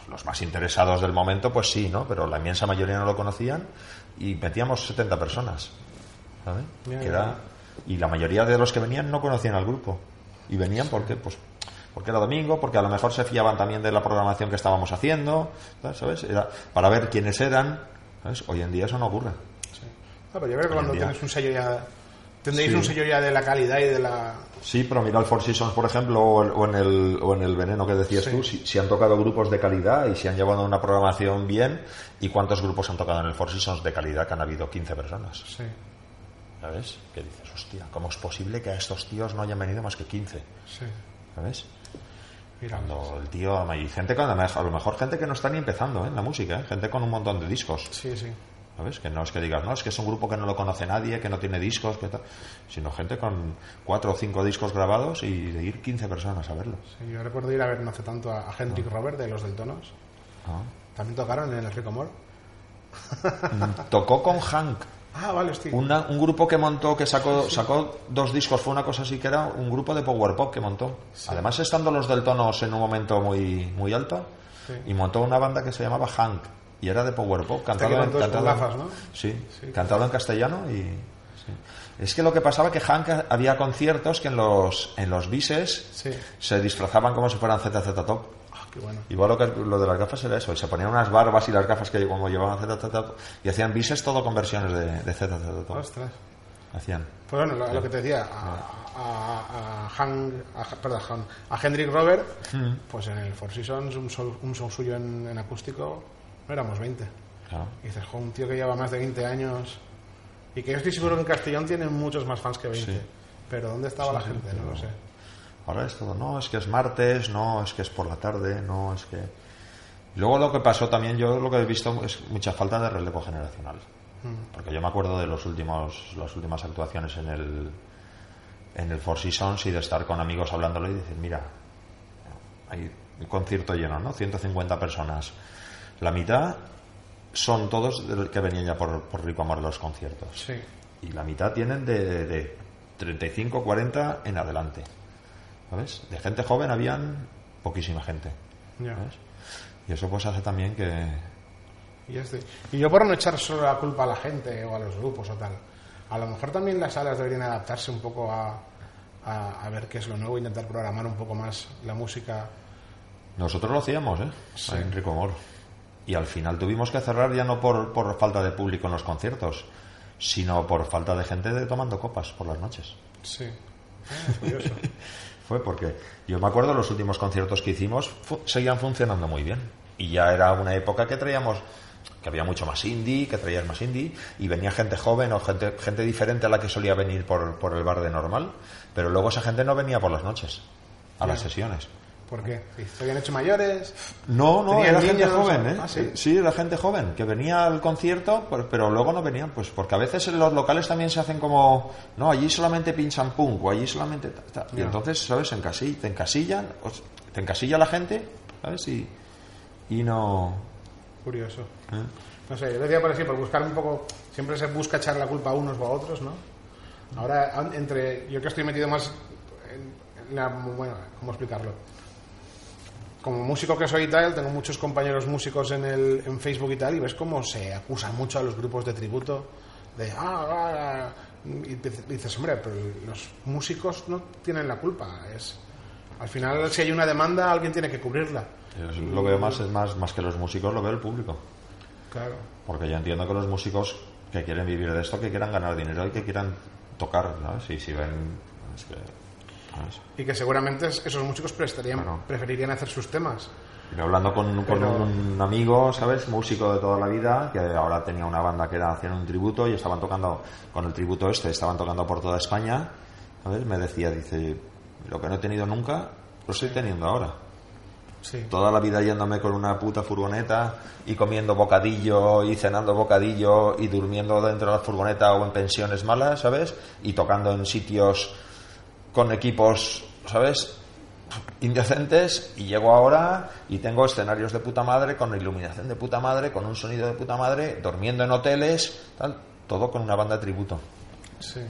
los, más interesados del momento, pues sí, ¿no? Pero la inmensa mayoría no lo conocían y metíamos 70 personas. ¿sabes? Que era- y la mayoría de los que venían no conocían al grupo. Y venían porque, pues, porque era domingo, porque a lo mejor se fiaban también de la programación que estábamos haciendo, ¿sabes? Era para ver quiénes eran. ¿sabes? Hoy en día eso no ocurre. Ah, pero yo creo que Hoy en cuando día. tienes un sello ya. Tendréis Sí. un sello ya de la calidad y de la. Sí, pero mira el Four Seasons, por ejemplo, o, en, el, o en el Veneno que decías Sí. tú, si, si han tocado grupos de calidad y si han llevado una programación bien, ¿y cuántos grupos han tocado en el Four Seasons de calidad que han habido 15 personas? Sí. ¿Sabes? Que dices, hostia, ¿cómo es posible que a estos tíos no hayan venido más que 15? Sí. ¿Sabes? Mira. Cuando el tío, y gente con, a lo mejor gente que no está ni empezando ¿eh? en la música, ¿eh? gente con un montón de discos, Sí, sí. ¿Sabes? Que no es que digas, no, es que es un grupo que no lo conoce nadie, que no tiene discos, que tal, sino gente con cuatro o cinco discos grabados y de ir 15 personas a verlo. Sí, Yo recuerdo ir a ver no hace tanto a, Hendrik Robert de Los Deltonos. Ah. También tocaron en el Ricomor. Tocó con Hank, Ah, vale, hostia. una- un grupo que montó, que sacó, sacó dos discos, fue una cosa así que era un grupo de power pop que montó. Además, estando los del tonos en un momento muy, muy alto, Sí. y montó una banda que se llamaba Hank, y era de power pop, cantado, en, cantado, gafas, ¿no? sí, Sí. cantado en castellano y... sí. Es que lo que pasaba que Hank había conciertos que en los, en los bises Sí. se disfrazaban como si fueran ZZ Top. Ah, qué bueno. Igual lo, que, lo de las gafas era eso, y se ponían unas barbas y las gafas que como llevaban ZZ Top, y hacían bises todo con versiones de, de ZZ Top. Ostras. Hacían. Pues bueno, lo, lo que te decía, a, a, a, Han- a- perdón, Han- a Hendrik Robert, pues en el Four Seasons, un show, un show suyo en, en acústico, éramos 20. Claro. Y dices, jo, un tío que lleva más de 20 años y que yo estoy seguro que en Castellón tiene muchos más fans que 20. Sí. Pero ¿dónde estaba la gente? No lo sé. Ahora es todo, no, es que es martes, no, es que es por la tarde, no, es que... Luego lo que pasó también, yo lo que he visto es mucha falta de relevo generacional. Porque yo me acuerdo de los últimos, las últimas actuaciones en el, en el Four Seasons y de estar con amigos hablándolo y decir, mira, hay un concierto lleno, ¿no? 150 personas. La mitad son todos que venían ya por, por Rico Amor los conciertos. Sí. Y la mitad tienen de, de 35, 40 en adelante. ¿Sabes? De gente joven habían poquísima gente. Ya. ¿sabes? Y eso pues hace también que... Y, yo por no echar solo la culpa a la gente o a los grupos o tal, a lo mejor también las salas deberían adaptarse un poco a, a, a ver qué es lo nuevo, intentar programar un poco más la música. Nosotros lo hacíamos, ¿eh? Ahí En Rico Amor. Y al final tuvimos que cerrar ya no por, por falta de público en los conciertos, sino por falta de gente de tomando copas por las noches. Sí. Ah, curioso. Fue porque yo me acuerdo los últimos conciertos que hicimos fu- seguían funcionando muy bien. Y ya era una época que traíamos, que había mucho más indie, que traías más indie, y venía gente joven o gente, gente diferente a la que solía venir por, por el bar de normal, pero luego esa gente no venía por las noches a las sesiones. ¿Por qué? ¿Se habían hecho mayores? No, no, ¿Tenían era gente joven, ¿eh? Ah, ¿sí? sí, era gente joven, que venía al concierto, pero luego no venían, pues porque a veces en los locales también se hacen como, no, allí solamente pinchan punk, o allí solamente... ta- ta. Y entonces, ¿sabes? Te encasillan, te encasilla la gente, ¿sabes? Y, y no... Curioso. ¿eh? No sé, yo decía por así, por buscar un poco. Siempre se busca echar la culpa a unos o a otros, ¿no? Ahora, entre. Yo que estoy metido más. En, en la, bueno, ¿cómo explicarlo? Como músico que soy y tal, tengo muchos compañeros músicos en, el, en Facebook y tal, y ves cómo se acusa mucho a los grupos de tributo de. Ah, ah, ah", y dices, hombre, pero los músicos no tienen la culpa. Es, al final, si hay una demanda, alguien tiene que cubrirla. Yo lo veo más, es más, más que los músicos, lo ve el público. Claro. Porque yo entiendo que los músicos que quieren vivir de esto, que quieran ganar dinero y que quieran tocar, ¿sabes? Y si ven... es que, ¿sabes? Y que seguramente es- esos músicos prestarían, Claro. preferirían hacer sus temas. Y hablando con, con Pero- un amigo, ¿sabes? Músico de toda la vida, que ahora tenía una banda que era hacían un tributo y estaban tocando, con el tributo este, estaban tocando por toda España, ¿sabes? Me decía, dice, lo que no he tenido nunca, lo estoy teniendo ahora. Sí. Toda la vida yéndome con una puta furgoneta y comiendo bocadillo y cenando bocadillo y durmiendo dentro de la furgoneta o en pensiones malas, ¿sabes? Y tocando en sitios con equipos, ¿sabes? Indecentes y llego ahora y tengo escenarios de puta madre, con iluminación de puta madre, con un sonido de puta madre, durmiendo en hoteles, tal, todo con una banda de tributo. Sí.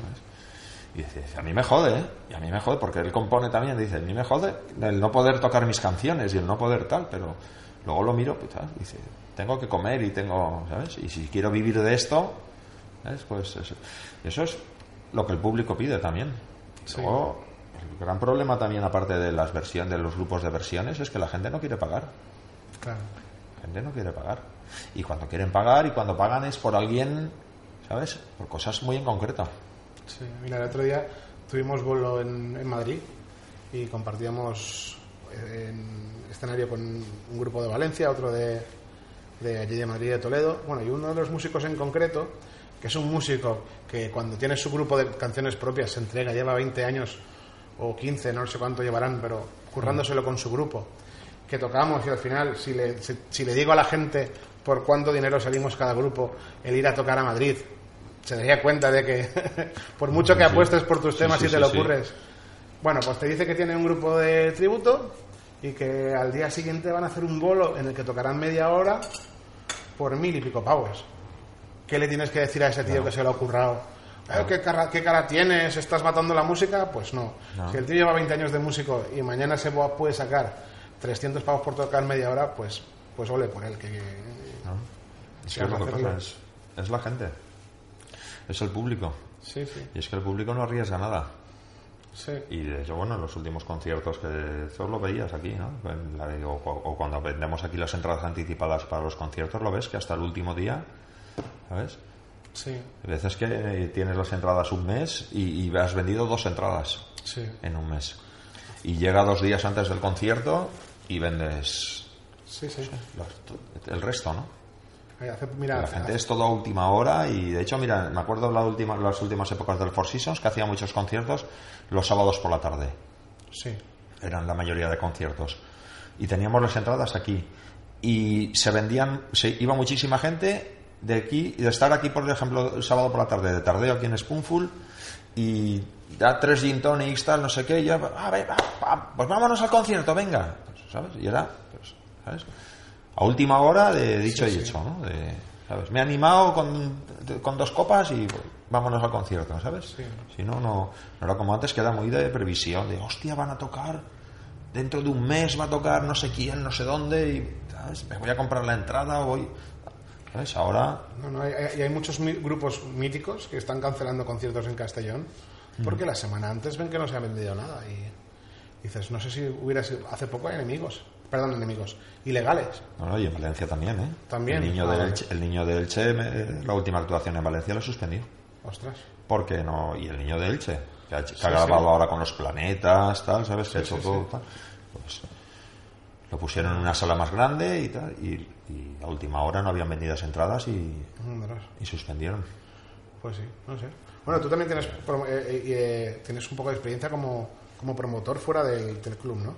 Y dice, a mí me jode, ¿eh? Y a mí me jode, porque él compone también, dice, a mí me jode el no poder tocar mis canciones y el no poder tal, pero luego lo miro, pues, dice, tengo que comer y tengo, ¿sabes? Y si quiero vivir de esto, ¿sabes? Pues eso, eso es lo que el público pide también. Sí. Luego, el gran problema también, aparte de las versiones, de los grupos de versiones, es que la gente no quiere pagar. Claro. La gente no quiere pagar. Y cuando quieren pagar y cuando pagan es por alguien, ¿sabes? Por cosas muy en concreto. Sí, mira, el otro día tuvimos vuelo en, en Madrid y compartíamos eh, en escenario con un grupo de Valencia, otro de, de allí de Madrid, de Toledo. Bueno, y uno de los músicos en concreto, que es un músico que cuando tiene su grupo de canciones propias se entrega, lleva 20 años o 15, no sé cuánto llevarán, pero currándoselo con su grupo, que tocamos y al final, si le, si, si le digo a la gente por cuánto dinero salimos cada grupo el ir a tocar a Madrid, se daría cuenta de que por mucho que apuestes por tus temas sí, y te lo sí. ocurres. Bueno, pues te dice que tiene un grupo de tributo y que al día siguiente van a hacer un bolo en el que tocarán media hora por mil y pico pavos. ¿Qué le tienes que decir a ese tío que se lo ha currado? Eh, ¿Qué, cara, ¿Qué cara tienes? ¿Estás matando la música? Pues no. No. Si el tío lleva 20 años de músico y mañana se puede sacar 300 pavos por tocar media hora, pues, pues ole por él. Que, ¿no? Es Sí, que es lo que es, es la gente. Es el público. sí, sí, Y es que el público no arriesga nada. sí. Y de hecho, bueno, en los últimos conciertos que tú lo veías aquí, ¿no? O, o cuando vendemos aquí las entradas anticipadas para los conciertos, lo ves que hasta el último día, ¿sabes? Sí, Hay veces que tienes las entradas un mes y, y has vendido dos entradas sí, en un mes. Y llega dos días antes del concierto y vendes sí, sí. los- el resto, ¿no? Hace- mira, La gente hace- es todo a última hora y de hecho, mira, me acuerdo la última, las últimas épocas del Four Seasons que hacía muchos conciertos los sábados por la tarde. sí, Eran la mayoría de conciertos. Y teníamos las entradas aquí. Y se vendían, se iba muchísima gente de aquí, de estar aquí, por ejemplo, el sábado por la tarde, de tardeo aquí en Spoonful, y da tres gin tonics, tal, no sé qué, y ya, a ver, va, va, pues vámonos al concierto, venga. Pues, ¿Sabes? Y era, pues, ¿sabes? A última hora de dicho y hecho, ¿no? De, ¿sabes? Me he animado con, con dos copas y pues, vámonos al concierto, ¿sabes? Si no, no, no era como antes, que era muy de previsión, de hostia, van a tocar, dentro de un mes va a tocar no sé quién, no sé dónde, y ¿sabes? me voy a comprar la entrada, voy. ¿Sabes? Ahora, No, no, hay, hay- hay muchos grupos míticos que están cancelando conciertos en Castellón porque la semana antes ven que no se ha vendido nada y dices, no sé si hubiera sido... Hace poco hay enemigos, perdón, enemigos, ilegales. no, no, y en Valencia también, ¿eh? También. El niño, Ah, de. Elche, el niño de Elche, me- la última actuación en Valencia lo suspendió. Ostras. Porque no, y el niño de Elche, que ha, hecho- que Sí, ha grabado sí. ahora con los planetas, tal, ¿sabes? Que ha hecho todo, tal. Pues lo pusieron en una sala más grande y tal, y, y a última hora no habían vendidas entradas y, y suspendieron. Pues sí, no sé. Bueno, tú también tienes, promo- eh, eh, eh, tienes un poco de experiencia como, como promotor fuera del, del club, ¿no?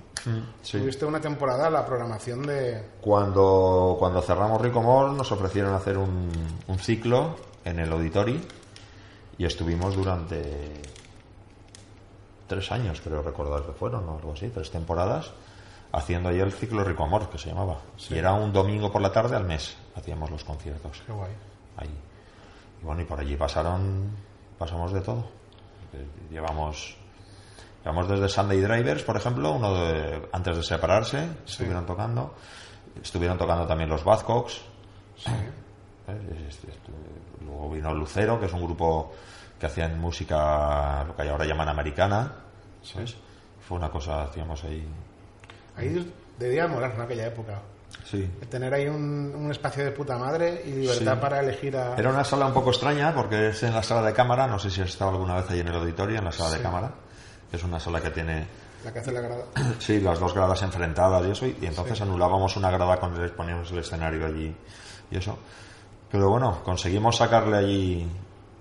Sí. Tuviste una temporada la programación de... Cuando, cuando cerramos Ricomor nos ofrecieron hacer un, un ciclo en el Auditori y estuvimos durante tres años, creo recordar que fueron, o algo así, tres temporadas, haciendo ahí el ciclo Ricomor, que se llamaba. Y era un domingo por la tarde al mes, hacíamos los conciertos. Qué guay. ahí. Y bueno, y por allí pasaron, pasamos de todo. Eh, Llevamos, llevamos desde Sunday Drivers, por ejemplo, uno de, antes de separarse, estuvieron tocando. Estuvieron tocando también los Badcocks. Eh, este- este- Luego vino Lucero, que es un grupo que hacían música, lo que ahora llaman americana. ¿sabes? Fue una cosa, hacíamos ahí. Ahí debía molar, ¿no? Aquella época. Sí. Tener ahí un, un espacio de puta madre y libertad Sí. para elegir a... Era una sala un poco extraña porque es en la sala de cámara. No sé si has estado alguna vez ahí en el auditorio, en la sala de cámara. Es una sala que tiene, La que hace la grada. sí, las dos gradas enfrentadas y eso. Y entonces anulábamos una grada cuando les poníamos el escenario allí y eso. Pero bueno, conseguimos sacarle allí,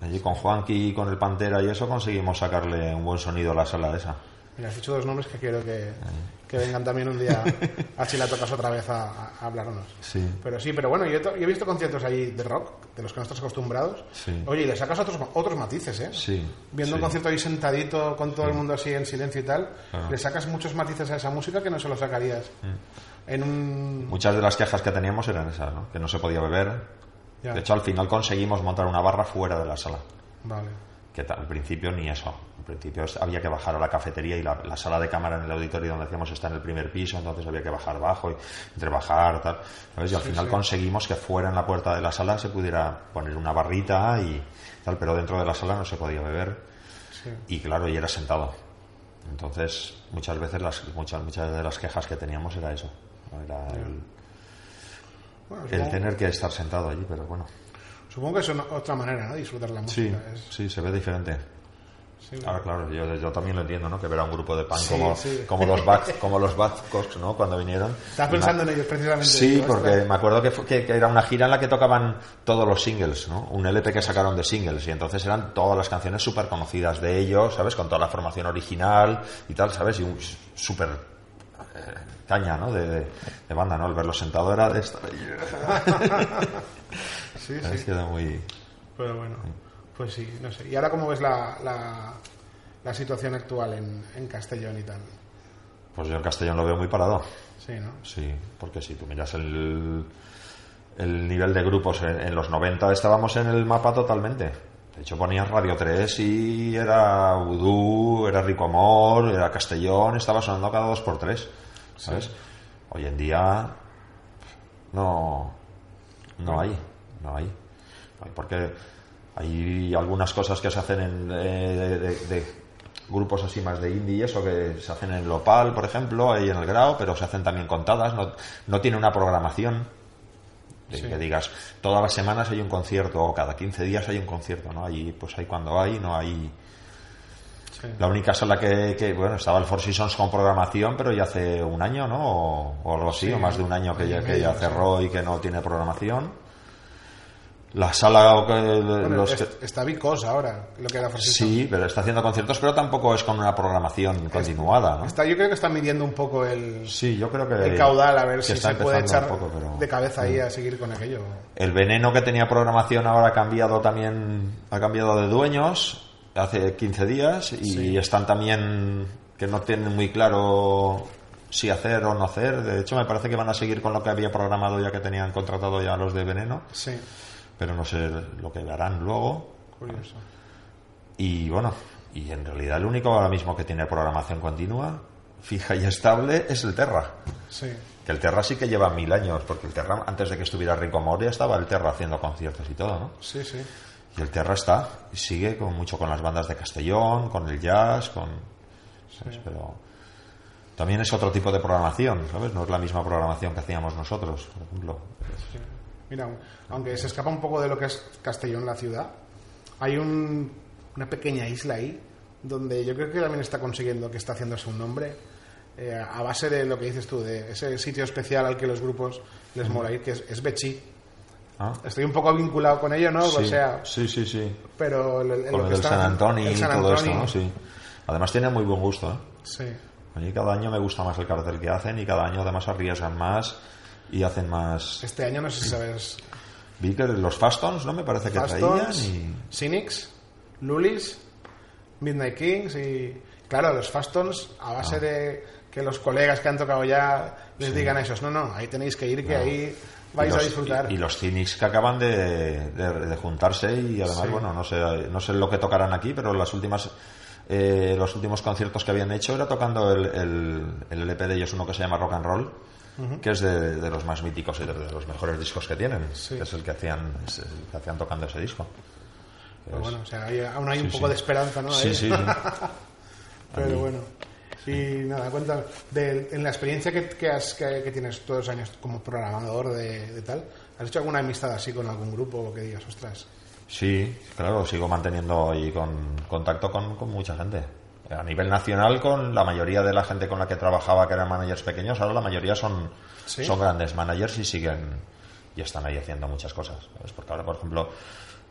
allí con Juanqui y con el Pantera y eso, conseguimos sacarle un buen sonido a la sala esa. Mira, has dicho dos nombres que quiero que, que vengan también un día a si la tocas otra vez a, a- hablarnos. Sí. Pero sí, pero bueno, yo yo he visto conciertos allí de rock, de los que no estás acostumbrados. Sí. Oye, y le sacas otros, otros matices, ¿eh? Sí. Viendo sí. un concierto ahí sentadito, con todo el mundo así en silencio y tal, Claro. le sacas muchos matices a esa música que no se lo sacarías Mm. en un... Muchas de las quejas que teníamos eran esas, ¿no? Que no se podía beber. Ya. De hecho, al final conseguimos montar una barra fuera de la sala. Vale. que al principio ni eso. Al principio había que bajar a la cafetería y la, la sala de cámara en el auditorio donde hacíamos está en el primer piso, entonces había que bajar abajo y entre bajar tal. ¿sabes? Y al final sí. conseguimos que fuera en la puerta de la sala se pudiera poner una barrita y tal, pero dentro de la sala no se podía beber. Sí. Y claro, y era sentado. Entonces, muchas veces las, muchas, muchas de las quejas que teníamos era eso. ¿no? Era el, Bueno, el tener que estar sentado allí, pero bueno. supongo que es una- otra manera, ¿no? Disfrutar la Sí, música. es- sí, se ve diferente. Sí, Ahora, claro, yo, yo también lo entiendo, ¿no? Que ver a un grupo de Sí, como, sí. como los Bad, como los ¿no? Cuando vinieron. Estaba pensando en ellos precisamente. Sí, porque me acuerdo que, fue- que- que era una gira en la que tocaban todos los singles, ¿no? Un LP que sacaron de singles y entonces eran todas las canciones súper conocidas de ellos, ¿sabes? Con toda la formación original y tal, ¿sabes? Y un súper eh, caña, ¿no? De, de- de banda, ¿no? El verlos sentado era de estar ahí. Sí, sí. Que era muy... Pero bueno, pues sí, no sé. ¿Y ahora cómo ves la, la, la situación actual en, en Castellón y tal? Pues yo en Castellón lo veo muy parado. Sí, ¿no? Sí, porque si tú miras el, el nivel de grupos en, en los 90 estábamos en el mapa totalmente. De hecho ponías Radio 3 y era Udú, era Rico Amor, era Castellón, estaba sonando cada dos por tres. ¿Sabes? Hoy en día no, no hay, no hay. No hay, Porque hay algunas cosas que se hacen en, eh, de, de grupos así más de indie y eso que se hacen en Lopal, por ejemplo, ahí en el Grau, pero se hacen también contadas, no, no tiene una programación de Sí. que digas todas las semanas hay un concierto o cada 15 días hay un concierto, ¿no? Allí pues hay cuando hay, no hay Sí. la única sala que, que, bueno, estaba el Four Seasons con programación, pero ya hace un año, ¿no? O, o algo así, Sí, o más de un año que ya, que ya cerró y que no tiene programación. La sala que, Bueno, los es- que- Está Vicos ahora, lo que era Francisco. Sí, pero está haciendo conciertos, pero tampoco es con una programación continuada, ¿no? Está, yo creo que está midiendo un poco el, Sí, yo creo que... el caudal, a ver si se puede echar un poco, pero- de cabeza ahí a seguir con aquello. El veneno que tenía programación ahora ha cambiado también, ha cambiado de dueños hace 15 días y Sí. están también que no tienen muy claro si hacer o no hacer. De hecho, me parece que van a seguir con lo que había programado ya que tenían contratado ya los de veneno, Sí, pero no sé lo que harán luego. curioso. Y bueno, y en realidad el único ahora mismo que tiene programación continua, fija y estable, es el Terra. Sí, Que el Terra sí que lleva mil años, porque el Terra, antes de que estuviera Rico Moria, estaba el Terra haciendo conciertos y todo, ¿no? sí, sí. Y el Terra está, y sigue con mucho con las bandas de Castellón, con el jazz, con... ¿sabes? Pero también es otro tipo de programación, ¿sabes? No es la misma programación que hacíamos nosotros, por ejemplo. Sí. Mira, aunque se escapa un poco de lo que es Castellón, la ciudad, hay un- una pequeña isla ahí donde yo creo que también está consiguiendo que está haciéndose un nombre eh, a base de lo que dices tú, de ese sitio especial al que los grupos les mola ir, que es, es Bechi. ¿Ah? Estoy un poco vinculado con ello, ¿no? sí, O sea, sí, sí, sí. pero el, el- Con lo el que del está- San Antonio y San todo esto, Antonio, ¿no? Sí. Además tiene muy buen gusto, ¿eh? Sí. A mí cada año me gusta más el cartel que hacen y cada año además arriesgan más y hacen más... Este año no sé si sabes Vi que los Fastons, ¿no? Me parece que Fastons, traían y... Cynics, Lulis, Midnight Kings y claro, los Fastons a Ah. base de que los colegas que han tocado ya les digan a esos, no, no, ahí tenéis que ir, que No. ahí vais a disfrutar. Y, y los Cynics que acaban de, de- de juntarse y además, Sí. bueno, no sé, no sé lo que tocarán aquí, pero las últimas... eh, los últimos conciertos que habían hecho era tocando el, el, el LP de ellos, uno que se llama Rock and Roll, que es de, de los más míticos y de, de los mejores discos que tienen. Sí. que Es el que hacían, es el que hacían tocando ese disco. Pero bueno, o sea, hay- aún hay un Sí, poco sí. de esperanza, ¿no? Sí, sí, sí. Pero bueno. Y nada, cuéntame, de, en la experiencia que, que, has- que- que tienes todos los años como programador de, de tal, ¿has hecho alguna amistad así con algún grupo que digas, ostras? Sí, claro, sigo manteniendo ahí con contacto con, con mucha gente. A nivel nacional, con la mayoría de la gente con la que trabajaba, que eran managers pequeños, ahora la mayoría son, ¿Sí? son grandes managers y siguen y están ahí haciendo muchas cosas. ¿sabes? Porque ahora, por ejemplo,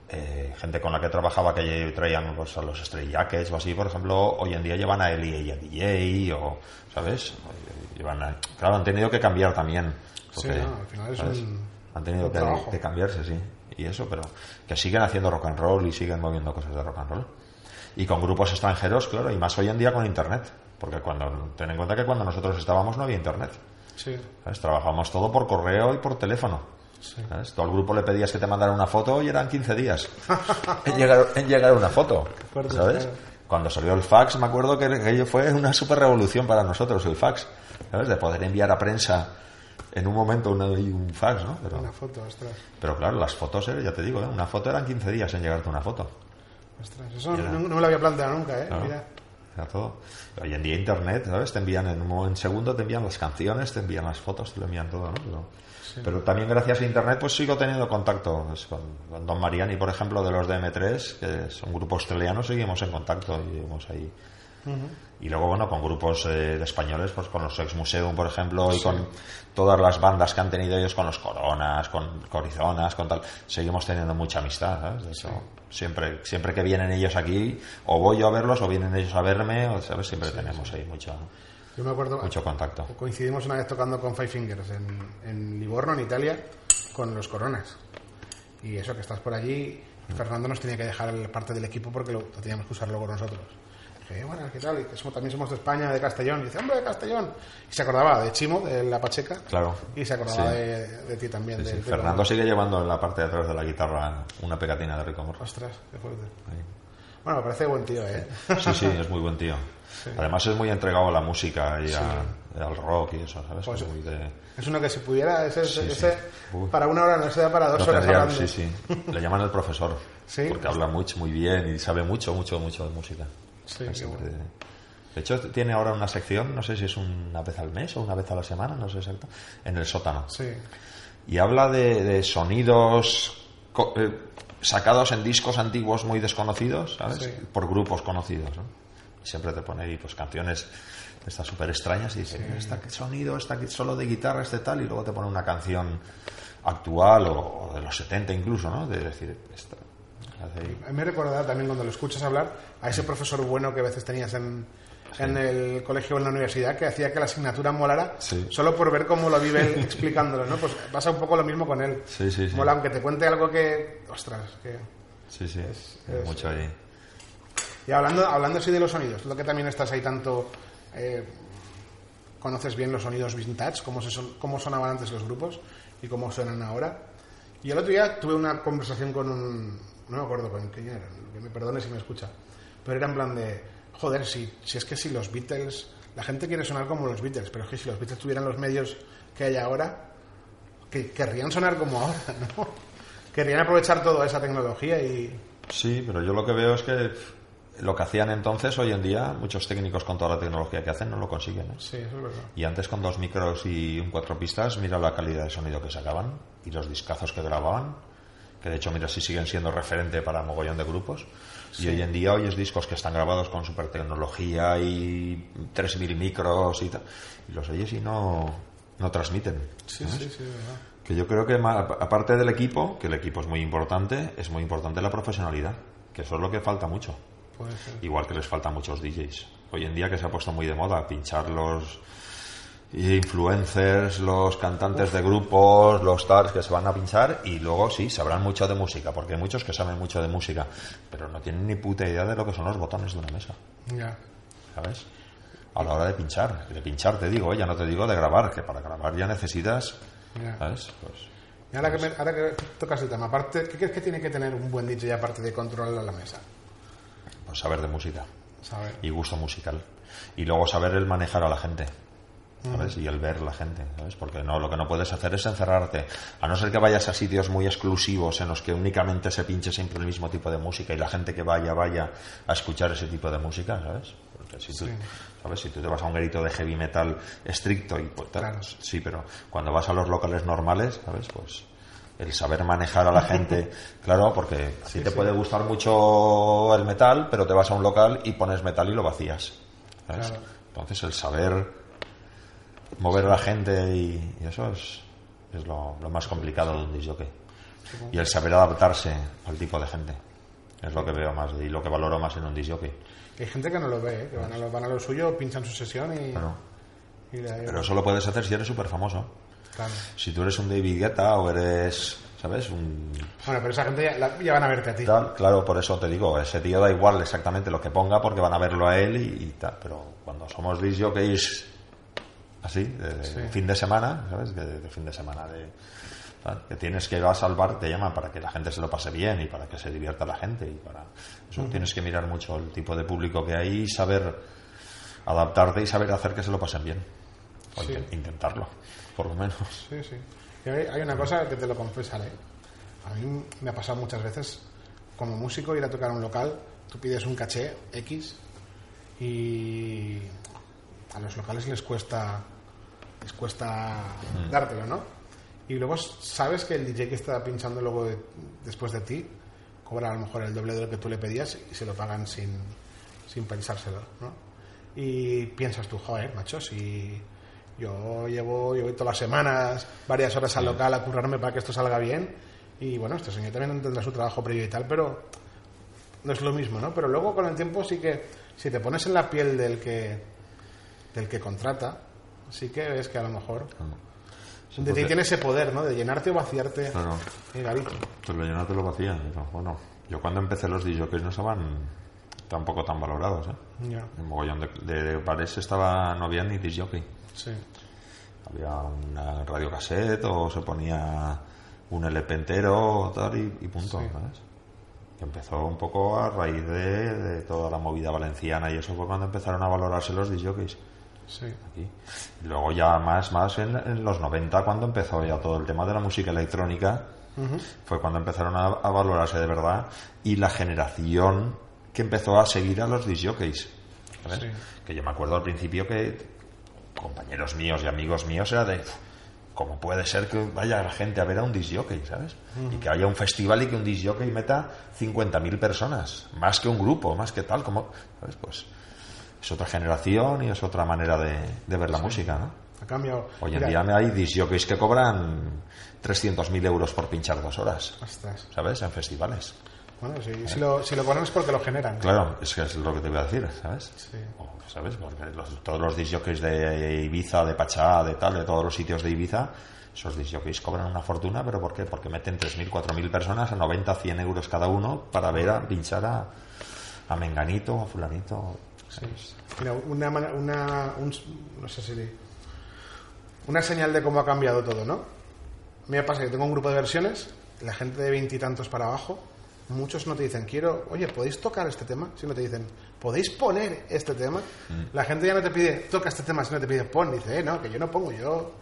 eh, gente con la que trabajaba que traían pues, a los Stray Jackets o así, por ejemplo, hoy en día llevan a Eli y a DJ, o, ¿sabes? Llevan a- claro, han tenido que cambiar también. Sí, no, al final es Han tenido un que, que cambiarse, sí. Y eso, pero que siguen haciendo rock and roll y siguen moviendo cosas de rock and roll. Y con grupos extranjeros, claro, y más hoy en día con internet. Porque cuando, ten en cuenta que cuando nosotros estábamos no había internet. Sí, ¿sabes? Trabajábamos todo por correo y por teléfono. sí. ¿sabes? Tú al grupo le pedías que te mandara una foto y eran 15 días en llegar, en llegar una foto. ¿Sabes? Cuando salió el fax, me acuerdo que aquello fue una super revolución para nosotros, el fax. ¿Sabes? De poder enviar a prensa en un momento una- un fax, ¿no? Pero, Una foto, ostras. pero claro, las fotos, eh, ya te digo, ¿eh? una foto eran 15 días en llegarte una foto. Ostras. Eso no, no me lo había planteado nunca, ¿eh? Claro. Mira. era todo. Hoy en día internet, ¿sabes? Te envían en un segundo, te envían las canciones, te envían las fotos, te lo envían todo, ¿no? Pero, pero también gracias a internet pues sigo teniendo contacto pues, con, con Don Mariani, por ejemplo, de los de M3, que son grupos australianos, seguimos en contacto y seguimos ahí. Y luego, bueno, con grupos eh, de españoles, pues con los Ex Museum, por ejemplo, y con todas las bandas que han tenido ellos, con los Coronas, con Corizonas, con tal, seguimos teniendo mucha amistad, ¿sabes? De hecho, siempre, siempre que vienen ellos aquí, o voy yo a verlos, o vienen ellos a verme, o, ¿sabes? Siempre tenemos ahí mucho, Yo me acuerdo, mucho contacto. coincidimos una vez tocando con Five Fingers en, en Livorno, en Italia, con los Coronas. Y eso, que estás por allí, Fernando nos tenía que dejar parte del equipo porque lo, lo teníamos que usar luego nosotros. Dije, bueno, ¿qué tal? Y que somos- también somos de España, de Castellón. Y dice, hombre, de Castellón. Y se acordaba de Chimo, de La Pacheca. Claro. Y se acordaba Sí. de, de ti también. Sí, sí. Fernando sigue llevando en la parte de atrás de la guitarra una pegatina de Rico Morro. Ostras, qué fuerte. Bueno, me parece buen tío, ¿eh? Sí, sí, es muy buen tío. Además es muy entregado a la música y a- al rock y eso, ¿sabes? Pues- Muy Es uno que si pudiera, ese, ese para una hora no se da para dos No horas tendría- hablando. sí, sí. Le llaman el profesor. Sí. Porque habla mucho, muy bien y sabe mucho, mucho, mucho de música. Sí, qué Siempre-. De hecho, tiene ahora una sección, no sé si es una vez al mes o una vez a la semana, no sé exacto, en el sótano. Sí, Y habla de, de sonidos co- eh, sacados en discos antiguos muy desconocidos, ¿sabes? Sí. Por grupos conocidos, ¿no? Siempre te pone ahí pues canciones estas súper extrañas y dice, esta que sonido, que solo de guitarra, este tal, y luego te pone una canción actual o, o de los 70 incluso, ¿no? De decir, esta, hace ahí- A mí me recuerda también cuando lo escuchas hablar a ese profesor bueno que a veces tenías en, en el colegio o en la universidad que hacía que la asignatura molara Sí. solo por ver cómo lo vive él explicándolo, ¿no? Pues pasa un poco lo mismo con él. Sí, sí, sí. Mola, aunque te cuente algo que... Ostras, que... Sí, sí, es- mucho ahí. Y hablando, hablando así de los sonidos, lo que también estás ahí tanto... eh, conoces bien los sonidos vintage, cómo, se son, cómo sonaban antes los grupos y cómo suenan ahora. Y el otro día tuve una conversación con un... No me acuerdo con quién era, que me perdone si me escucha. Pero era en plan de... Joder, si, si es que si los Beatles... La gente quiere sonar como los Beatles, pero es que si los Beatles tuvieran los medios que hay ahora, que querrían sonar como ahora, ¿no? Querrían aprovechar toda esa tecnología y... Sí, pero yo lo que veo es que lo que hacían entonces, hoy en día, muchos técnicos con toda la tecnología que hacen no lo consiguen. ¿eh? Sí, eso es verdad. Y antes con dos micros y un cuatro pistas, mira la calidad de sonido que sacaban y los discazos que grababan, que de hecho mira si siguen siendo referente para mogollón de grupos. Y hoy en día oyes discos que están grabados con super tecnología y 3000 micros y tal, y los oyes y no, no transmiten. Sí, ¿sabes? sí, sí, verdad. Que yo creo que aparte del equipo, que el equipo es muy importante, es muy importante la profesionalidad, que eso es lo que falta mucho. Puede ser. Igual que les falta a muchos DJs. Hoy en día que se ha puesto muy de moda pinchar los influencers, los cantantes de grupos, los stars que se van a pinchar y luego sí, sabrán mucho de música, porque hay muchos que saben mucho de música, pero no tienen ni puta idea de lo que son los botones de una mesa, Ya. ¿sabes? A la hora de pinchar, de pinchar te digo, ¿eh? ya no te digo de grabar, que para grabar ya necesitas, Ya. ¿sabes? Pues Y ahora que, me- ahora que tocas el tema, aparte, ¿qué crees que tiene que tener un buen DJ aparte de controlar la mesa? pues saber de música. Y gusto musical. Y luego saber el manejar a la gente. ¿Sabes? Y el ver la gente, ¿sabes? Porque no, lo que no puedes hacer es encerrarte. A no ser que vayas a sitios muy exclusivos en los que únicamente se pinche siempre el mismo tipo de música y la gente que vaya, vaya a escuchar ese tipo de música, ¿sabes? Porque si tú, Sí. ¿sabes? Si tú te vas a un grito de heavy metal estricto y pues, Claro. sí, pero cuando vas a los locales normales, ¿sabes? Pues el saber manejar a la gente, claro, porque a ti te puede gustar mucho el metal, pero te vas a un local y pones metal y lo vacías. ¿sabes? Claro. Entonces el saber mover a la gente y, y eso es, es lo, lo más complicado de un disjockey. Y el saber adaptarse al tipo de gente. Es lo que veo más y lo que valoro más en un disjockey. Hay gente que no lo ve, ¿eh? que van a, lo, van a lo suyo, pinchan su sesión y... Y Pero eso lo puedes hacer si eres súper famoso. claro. Si tú eres un David Guetta o eres, ¿sabes? Un Bueno, pero esa gente ya, la- ya van a verte a ti. tal, claro, por eso te digo, ese tío da igual exactamente lo que ponga porque van a verlo a él y, y tal. Pero cuando somos disc jockeys así, de, fin de semana, ¿sabes? De, de fin de semana, de, que tienes que ir a salvar, te llaman para que la gente se lo pase bien y para que se divierta la gente. y para Eso tienes que mirar mucho el tipo de público que hay y saber adaptarte y saber hacer que se lo pasen bien. O Sí. intentarlo, por lo menos. Sí, sí. Y hay, hay una cosa que te lo confesaré. A mí me ha pasado muchas veces, como músico, ir a tocar a un local, tú pides un caché X y a los locales les cuesta les cuesta Mm. dártelo, ¿no? Y luego sabes que el DJ que está pinchando luego de- después de ti cobra a lo mejor el doble de lo que tú le pedías y se lo pagan sin, sin pensárselo, ¿no? Y piensas tú, joder, macho, si yo llevo, yo voy todas las semanas, varias horas al local a currarme para que esto salga bien y bueno, este señor también tendrá su trabajo previo y tal, pero no es lo mismo, ¿no? Pero luego con el tiempo sí que si te pones en la piel del que del que contrata, sí que ves que a lo mejor Sí, tiene ese poder, ¿no? De llenarte o vaciarte Claro. el garito. Pues lo llenado te lo vacían. pero Bueno, yo cuando empecé los DJs no estaban tampoco tan valorados. ¿eh? Ya, En mogollón de, de bares estaba, no había ni disjockey. sí. Había una radio cassette o se ponía un LP entero tal y, y punto, Sí. ¿sabes? Empezó un poco a raíz de, de toda la movida valenciana y eso fue cuando empezaron a valorarse los disjockeys Sí, aquí. Y luego ya más, más en, en los 90 cuando empezó ya todo el tema de la música electrónica fue cuando empezaron a, a valorarse de verdad y la generación que empezó a seguir a los disjockeys. Sí. que yo me acuerdo al principio que compañeros míos y amigos míos era de ¿cómo puede ser que vaya la gente a ver a un disjockey, ¿sabes? Y que haya un festival y que un disjockey meta 50.000 personas, más que un grupo, más que tal, como, ¿sabes? Pues es otra generación y es otra manera de, de ver la música, ¿no? ha cambiado. Hoy en Mira, día hay disjockeys que cobran 300.000 euros por pinchar dos horas, ostras. ¿sabes? En festivales. Bueno, si, si lo, si lo cobran es porque lo generan. Claro, es que es lo que te voy a decir, ¿sabes? Sí. O, ¿Sabes? Porque los- todos los disjockeys de Ibiza, de Pachá, de tal, de todos los sitios de Ibiza, esos disjockeys cobran una fortuna, ¿pero por qué? Porque meten 3.000, 4.000 personas a 90, 100 euros cada uno para ver a pinchar a, a Menganito, a Fulanito. Sí. Mira, una, una un- no sé si una señal de cómo ha cambiado todo, ¿no? Me pasa que tengo un grupo de versiones, la gente de veintitantos para abajo, muchos no te dicen, quiero, oye, ¿podéis tocar este tema? Si no te dicen, ¿podéis poner este tema? La gente ya no te pide, toca este tema, sino te pide, pon, dice, eh, no, que yo no pongo, yo,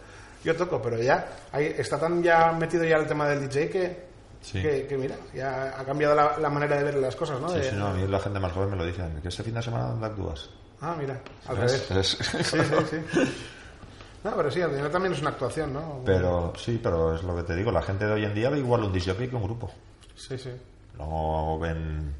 yo toco, pero ya, ahí está tan ya metido ya el tema del DJ que, Sí. que, que mira, ya ha cambiado la, la manera de ver las cosas, ¿no? Sí, De- sí, no, a mí la gente más joven me lo dicen, que este fin de semana ¿dónde actúas? Ah, mira, al revés. Es- Sí, sí, sí. No, pero sí, al final también es una actuación, ¿no? Pero sí, pero es lo que te digo, la gente de hoy en día ve igual un disjockey que un grupo. Sí, sí, No ven,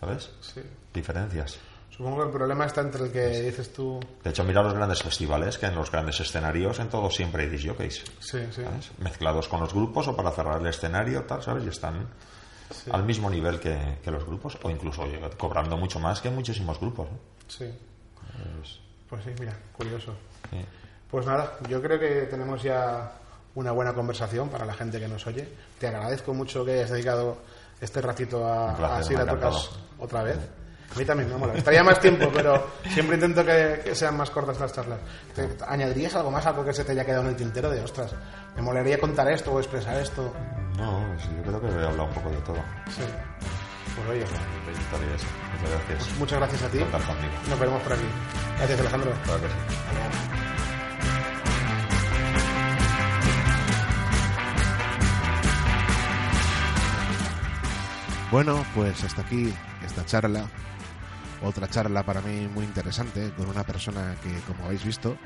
¿sabes? sí. Diferencias. Supongo que el problema está entre el que dices tú... De hecho, mira los grandes festivales, que en los grandes escenarios, en todos siempre hay disjockeys. Sí, sí. ¿sabes? Mezclados con los grupos o para cerrar el escenario, tal, ¿sabes? Y están al mismo nivel que, que los grupos, o incluso oye, cobrando mucho más que muchísimos grupos. ¿eh? Sí. Pues sí, mira, curioso. Sí. Pues nada, yo creo que tenemos ya una buena conversación para la gente que nos oye. Te agradezco mucho que hayas dedicado este ratito a, placer, a otra vez. A mí también me mola. Estaría más tiempo, pero siempre intento que, que sean más cortas las charlas. ¿Te, ¿Añadirías algo más, algo que se te haya quedado en el tintero de, ostras, me molaría contar esto o expresar esto? No, sí, yo creo que he hablado un poco de todo. Sí. Pues oye, eso. Muchas gracias. muchas gracias a ti. Nos veremos por aquí. Gracias, Alejandro. Claro que sí. Bueno, pues hasta aquí esta charla. Otra charla para mí muy interesante con una persona que, como habéis visto,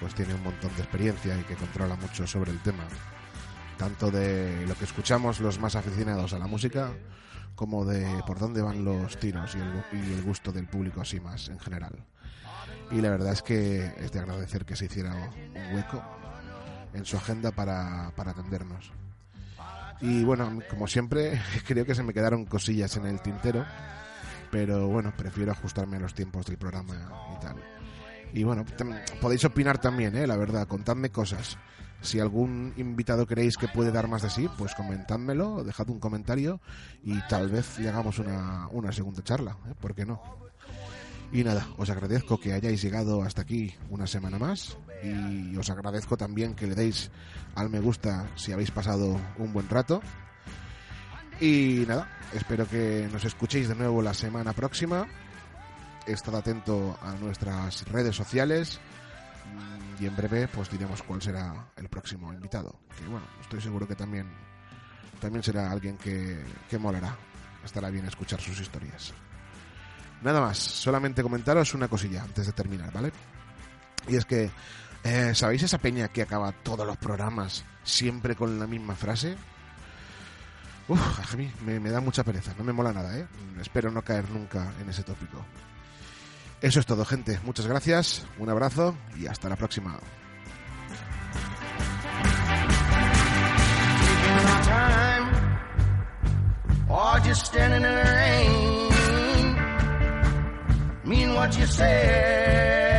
pues tiene un montón de experiencia y que controla mucho sobre el tema. Tanto de lo que escuchamos los más aficionados a la música, como de por dónde van los tiros y el, y el gusto del público así más en general. Y la verdad es que es de agradecer que se hiciera un hueco en su agenda para atendernos. Y bueno, como siempre, creo que se me quedaron cosillas en el tintero, pero bueno, prefiero ajustarme a los tiempos del programa y tal. Y bueno, podéis opinar también, ¿eh? la verdad, contadme cosas. Si algún invitado creéis que puede dar más de sí, pues comentádmelo, dejad un comentario y tal vez le hagamos una, una segunda charla, ¿eh? ¿por qué no? Y nada, os agradezco que hayáis llegado hasta aquí una semana más y os agradezco también que le deis al me gusta si habéis pasado un buen rato. Y nada, espero que nos escuchéis de nuevo la semana próxima. Estad atento a nuestras redes sociales mm, y en breve pues diremos cuál será el próximo invitado. Que bueno, estoy seguro que también, también será alguien que, que molará. Estará bien escuchar sus historias. Nada más, solamente comentaros una cosilla antes de terminar, ¿vale? Y es que, eh, ¿sabéis esa peña que acaba todos los programas siempre con la misma frase? Uf, a mí me, da mucha pereza, no me mola nada, ¿eh? Espero no caer nunca en ese tópico. Eso es todo, gente. Muchas gracias, un abrazo y hasta la próxima. Mean what you said,